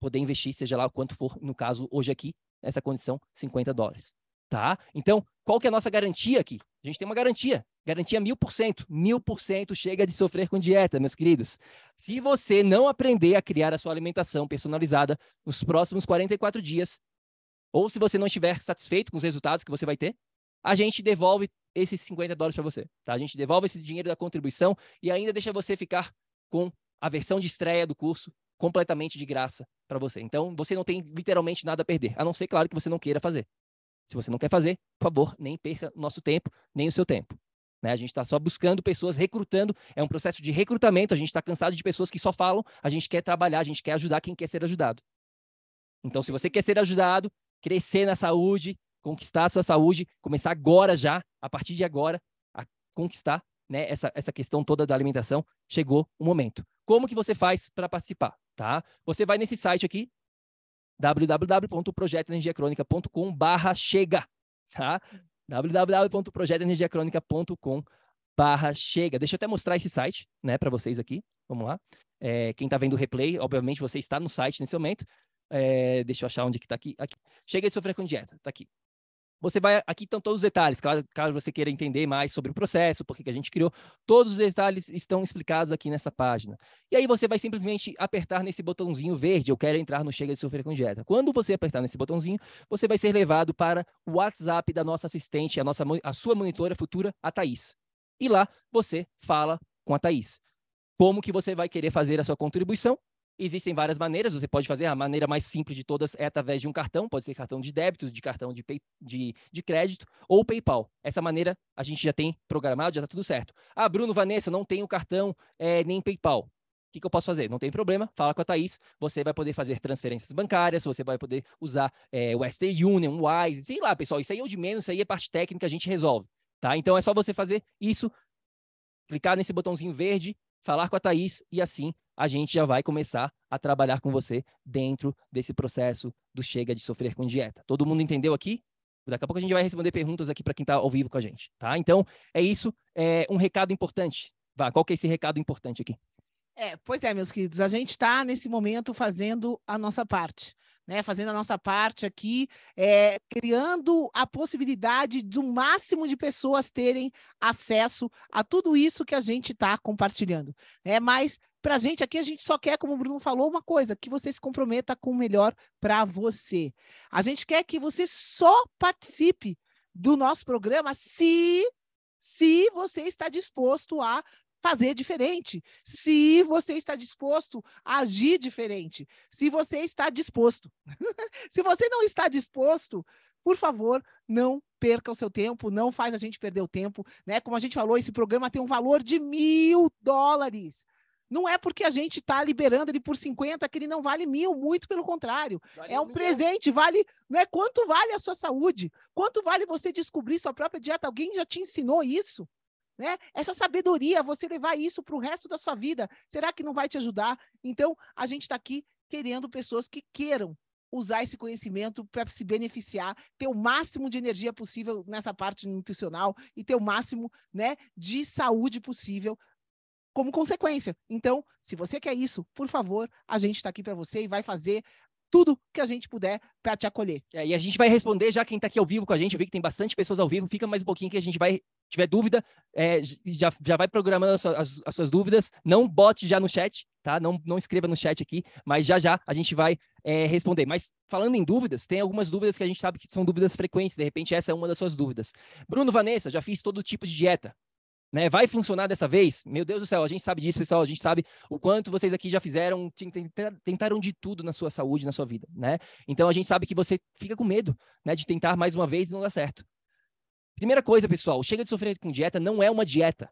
poder investir, seja lá o quanto for, no caso, hoje aqui, essa condição, 50 dólares. Tá? Então, qual que é a nossa garantia aqui? A gente tem uma garantia. Garantia mil por cento. Mil por cento chega de sofrer com dieta, meus queridos. Se você não aprender a criar a sua alimentação personalizada nos próximos 44 dias, ou se você não estiver satisfeito com os resultados que você vai ter, a gente devolve esses 50 dólares para você. Tá? A gente devolve esse dinheiro da contribuição e ainda deixa você ficar com a versão de estreia do curso completamente de graça para você. Então, você não tem literalmente nada a perder, a não ser, claro, que você não queira fazer. Se você não quer fazer, por favor, nem perca nosso tempo, nem o seu tempo. Né? A gente está só buscando pessoas, recrutando. É um processo de recrutamento. A gente está cansado de pessoas que só falam. A gente quer trabalhar, a gente quer ajudar quem quer ser ajudado. Então, se você quer ser ajudado, crescer na saúde, conquistar a sua saúde, começar agora já, a partir de agora, a conquistar né, essa, essa questão toda da alimentação, chegou o momento. Como que você faz para participar? Tá? Você vai nesse site aqui, www.projetoenergiacronica.com barra chega, tá? www.projetoenergiacronica.com barra chega. Deixa eu até mostrar esse site, né, para vocês aqui. Vamos lá. É, quem está vendo o replay, obviamente você está no site nesse momento. É, deixa eu achar onde que está aqui. aqui. Chega de sofrer com dieta, está aqui. Você vai, aqui estão todos os detalhes, caso, caso você queira entender mais sobre o processo, por que a gente criou, todos os detalhes estão explicados aqui nessa página. E aí você vai simplesmente apertar nesse botãozinho verde, eu quero entrar no Chega de Sofrer com Dieta. Quando você apertar nesse botãozinho, você vai ser levado para o WhatsApp da nossa assistente, a, nossa, a sua monitora futura, a Thaís. E lá você fala com a Thaís. Como que você vai querer fazer a sua contribuição Existem várias maneiras, você pode fazer, a maneira mais simples de todas é através de um cartão, pode ser cartão de débito, de cartão de, pay, de, de crédito ou PayPal. Essa maneira a gente já tem programado, já está tudo certo. Ah, Bruno, Vanessa, não tenho cartão é, nem PayPal. O que, que, eu posso fazer? Não tem problema, fala com a Thaís, você vai poder fazer transferências bancárias, você vai poder usar é, Western Union, Wise, sei lá, pessoal, isso aí é o de menos, isso aí é parte técnica, a gente resolve, tá? Então é só você fazer isso, clicar nesse botãozinho verde, falar com a Thaís e assim a gente já vai começar a trabalhar com você dentro desse processo do chega de sofrer com dieta. Todo mundo entendeu aqui? Daqui a pouco a gente vai responder perguntas aqui para quem está ao vivo com a gente, tá? Então, é isso. É um recado importante. Vá, qual que é esse recado importante aqui? É, pois é, meus queridos, a gente está nesse momento fazendo a nossa parte né, fazendo a nossa parte aqui, é, criando a possibilidade do máximo de pessoas terem acesso a tudo isso que a gente está compartilhando. Né? Mas para a gente aqui, a gente só quer, como o Bruno falou, uma coisa: que você se comprometa com o melhor para você. A gente quer que você só participe do nosso programa se se você está disposto a fazer diferente, se você está disposto a agir diferente, se você está disposto. *laughs* se você não está disposto, por favor, não perca o seu tempo, não faz a gente perder o tempo, né? Como a gente falou, esse programa tem um valor de mil dólares. Não é porque a gente está liberando ele por 50 que ele não vale mil, muito pelo contrário. Vale é um presente, vale. Né? Quanto vale a sua saúde? Quanto vale você descobrir sua própria dieta? Alguém já te ensinou isso? Né? Essa sabedoria, você levar isso para o resto da sua vida, será que não vai te ajudar? Então, a gente está aqui querendo pessoas que queiram usar esse conhecimento para se beneficiar, ter o máximo de energia possível nessa parte nutricional e ter o máximo né, de saúde possível como consequência. Então, se você quer isso, por favor, a gente está aqui para você e vai fazer tudo que a gente puder para te acolher. É, e a gente vai responder já quem está aqui ao vivo com a gente. Eu vi que tem bastante pessoas ao vivo. Fica mais um pouquinho que a gente vai. Tiver dúvida, é, já, já vai programando as, as, as, suas dúvidas. Não bote já no chat, tá? Não, não escreva no chat aqui, mas já já a gente vai é, responder. Mas falando em dúvidas, tem algumas dúvidas que a gente sabe que são dúvidas frequentes. De repente, essa é uma das suas dúvidas. Bruno Vanessa, já fiz todo tipo de dieta. Né? Vai funcionar dessa vez? Meu Deus do céu, a gente sabe disso, pessoal. A gente sabe o quanto vocês aqui já fizeram, tentaram de tudo na sua saúde, na sua vida, né? Então a gente sabe que você fica com medo, né, de tentar mais uma vez e não dá certo. Primeira coisa, pessoal, chega de sofrer com dieta não é uma dieta,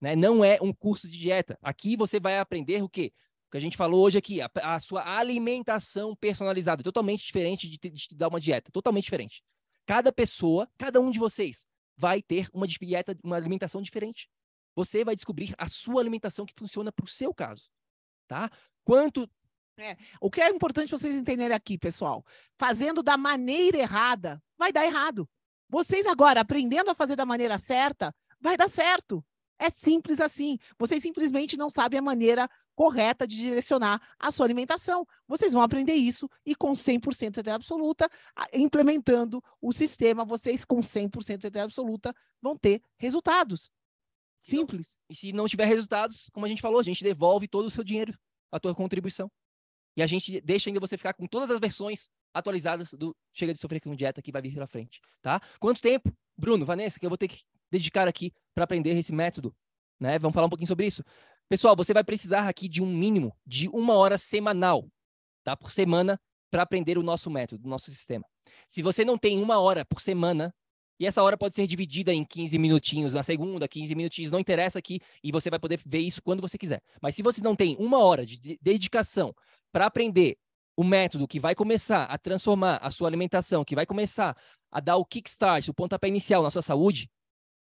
né? Não é um curso de dieta. Aqui você vai aprender o quê? O que a gente falou hoje aqui, a, a sua alimentação personalizada, totalmente diferente de, de te dar uma dieta, totalmente diferente. Cada pessoa, cada um de vocês vai ter uma dieta, uma alimentação diferente. Você vai descobrir a sua alimentação que funciona para o seu caso, tá? Quanto é, o que é importante vocês entenderem aqui, pessoal, fazendo da maneira errada, vai dar errado. Vocês agora aprendendo a fazer da maneira certa, vai dar certo. É simples assim. Vocês simplesmente não sabem a maneira correta de direcionar a sua alimentação. Vocês vão aprender isso e com 100% de certeza absoluta, implementando o sistema, vocês com 100% de certeza absoluta vão ter resultados. Simples. E se não tiver resultados, como a gente falou, a gente devolve todo o seu dinheiro, a tua contribuição. E a gente deixa ainda você ficar com todas as versões atualizadas do Chega de Sofrer com Dieta que vai vir pela frente, tá? Quanto tempo, Bruno, Vanessa, que eu vou ter que dedicar aqui para aprender esse método, né? Vamos falar um pouquinho sobre isso. Pessoal, você vai precisar aqui de um mínimo de uma hora semanal, tá? Por semana, para aprender o nosso método, o nosso sistema. Se você não tem uma hora por semana, e essa hora pode ser dividida em 15 minutinhos na segunda, 15 minutinhos, não interessa aqui, e você vai poder ver isso quando você quiser. Mas se você não tem uma hora de dedicação para aprender o método que vai começar a transformar a sua alimentação, que vai começar a dar o kickstart, o pontapé inicial na sua saúde,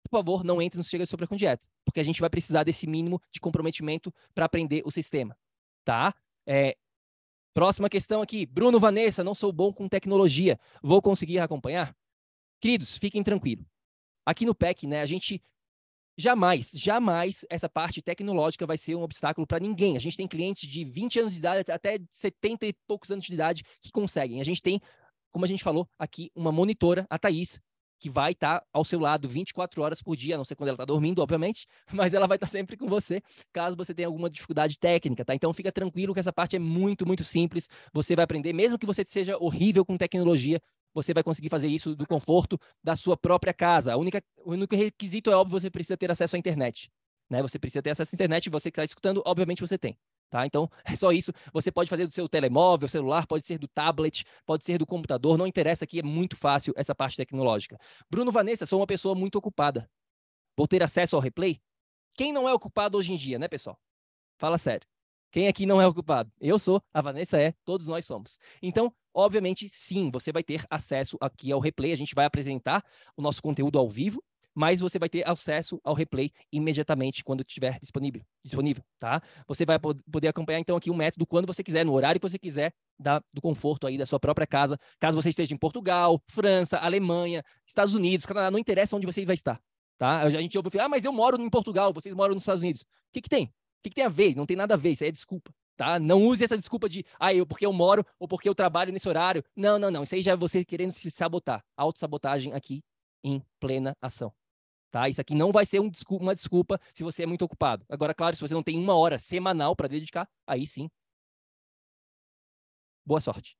por favor, não entre no Chega de Sofrer com Dieta, porque a gente vai precisar desse mínimo de comprometimento para aprender o sistema, tá? É, próxima questão aqui. Bruno Vanessa, não sou bom com tecnologia, vou conseguir acompanhar? Queridos, fiquem tranquilos. Aqui no PEC, né, a gente jamais, jamais essa parte tecnológica vai ser um obstáculo para ninguém. A gente tem clientes de 20 anos de idade até 70 e poucos anos de idade que conseguem. A gente tem, como a gente falou aqui, uma monitora, a Thaís, que vai estar tá ao seu lado 24 horas por dia, não sei quando ela está dormindo, obviamente, *laughs* mas ela vai estar tá sempre com você, caso você tenha alguma dificuldade técnica, tá? Então fica tranquilo que essa parte é muito, muito simples. Você vai aprender, mesmo que você seja horrível com tecnologia, você vai conseguir fazer isso do conforto da sua própria casa. A única, o único requisito é óbvio, você precisa ter acesso à internet. Né? Você precisa ter acesso à internet, você que está escutando, obviamente você tem. Tá? Então, é só isso. Você pode fazer do seu telemóvel, celular, pode ser do tablet, pode ser do computador, não interessa aqui, é muito fácil essa parte tecnológica. Bruno Vanessa, sou uma pessoa muito ocupada. Vou ter acesso ao replay? Quem não é ocupado hoje em dia, né, pessoal? Fala sério. Quem aqui não é ocupado? Eu sou, a Vanessa é, todos nós somos. Então, obviamente, sim, você vai ter acesso aqui ao replay. A gente vai apresentar o nosso conteúdo ao vivo mas você vai ter acesso ao replay imediatamente quando estiver disponível, disponível, tá? Você vai poder acompanhar então aqui um método quando você quiser, no horário que você quiser, da, do conforto aí da sua própria casa, caso você esteja em Portugal, França, Alemanha, Estados Unidos, Canadá, não interessa onde você vai estar, tá? A gente ouve ah, mas eu moro em Portugal, vocês moram nos Estados Unidos. O que que tem? O que, que tem a ver? Não tem nada a ver, isso aí é desculpa, tá? Não use essa desculpa de, ah, eu porque eu moro ou porque eu trabalho nesse horário. Não, não, não. Isso aí já é você querendo se sabotar. Autossabotagem aqui em plena ação. Tá? Isso aqui não vai ser um desculpa, uma desculpa se você é muito ocupado. Agora, claro, se você não tem uma hora semanal para dedicar, aí sim. Boa sorte.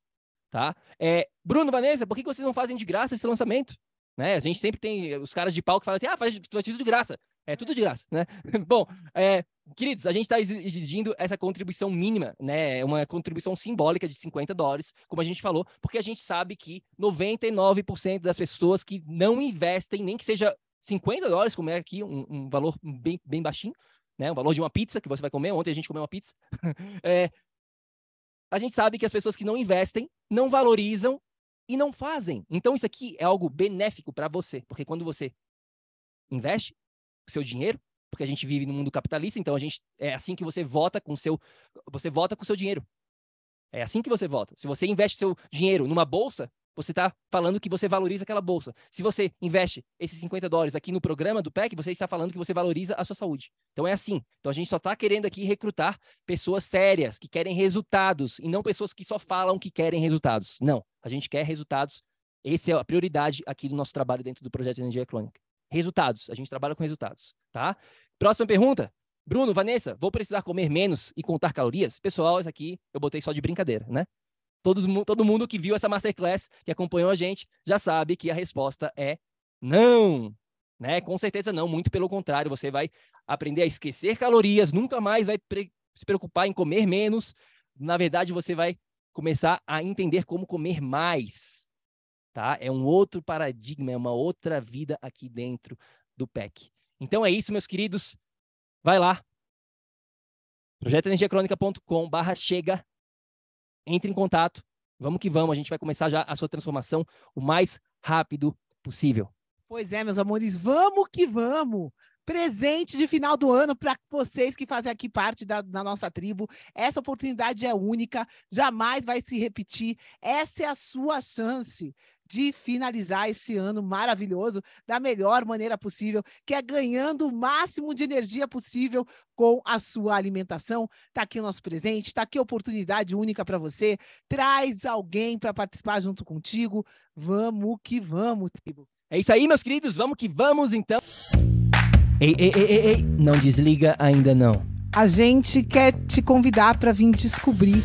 Tá? É, Bruno, Vanessa, por que vocês não fazem de graça esse lançamento? Né? A gente sempre tem os caras de pau que falam assim, ah, faz, faz tudo de graça. É tudo de graça, né? *laughs* Bom, é, queridos, a gente está exigindo essa contribuição mínima, né? Uma contribuição simbólica de 50 dólares, como a gente falou, porque a gente sabe que 99% das pessoas que não investem, nem que seja 50 dólares, como é aqui, um, um valor bem, bem baixinho, né? O valor de uma pizza que você vai comer. Ontem a gente comeu uma pizza. *laughs* é, a gente sabe que as pessoas que não investem não valorizam e não fazem. Então, isso aqui é algo benéfico para você, porque quando você investe o seu dinheiro, porque a gente vive no mundo capitalista, então a gente é assim que você vota com seu você vota com seu dinheiro. É assim que você vota. Se você investe seu dinheiro numa bolsa, você está falando que você valoriza aquela bolsa. Se você investe esses 50 dólares aqui no programa do PEC, você está falando que você valoriza a sua saúde. Então é assim. Então a gente só está querendo aqui recrutar pessoas sérias, que querem resultados, e não pessoas que só falam que querem resultados. Não. A gente quer resultados. Essa é a prioridade aqui do nosso trabalho dentro do projeto de energia crônica. Resultados. A gente trabalha com resultados, tá? Próxima pergunta. Bruno, Vanessa, vou precisar comer menos e contar calorias? Pessoal, essa aqui eu botei só de brincadeira, né? Todos, todo mundo que viu essa masterclass, que acompanhou a gente, já sabe que a resposta é não. Né? Com certeza não, muito pelo contrário, você vai aprender a esquecer calorias, nunca mais vai se preocupar em comer menos. Na verdade, você vai começar a entender como comer mais. Tá? É um outro paradigma, é uma outra vida aqui dentro do PEC. Então é isso, meus queridos. Vai lá. projetoenergiacronica.com/chega entre em contato. Vamos que vamos, a gente vai começar já a sua transformação o mais rápido possível. Pois é, meus amores, vamos que vamos! Presente de final do ano para vocês que fazem aqui parte da, da, nossa tribo. Essa oportunidade é única, jamais vai se repetir. Essa é a sua chance de finalizar esse ano maravilhoso da melhor maneira possível, que é ganhando o máximo de energia possível com a sua alimentação. Está aqui o nosso presente, está aqui a oportunidade única para você. Traz alguém para participar junto contigo. Vamos que vamos, tribo. É isso aí, meus queridos. Vamos que vamos, então. Ei, ei, ei, ei, ei. não desliga ainda não. A gente quer te convidar para vir descobrir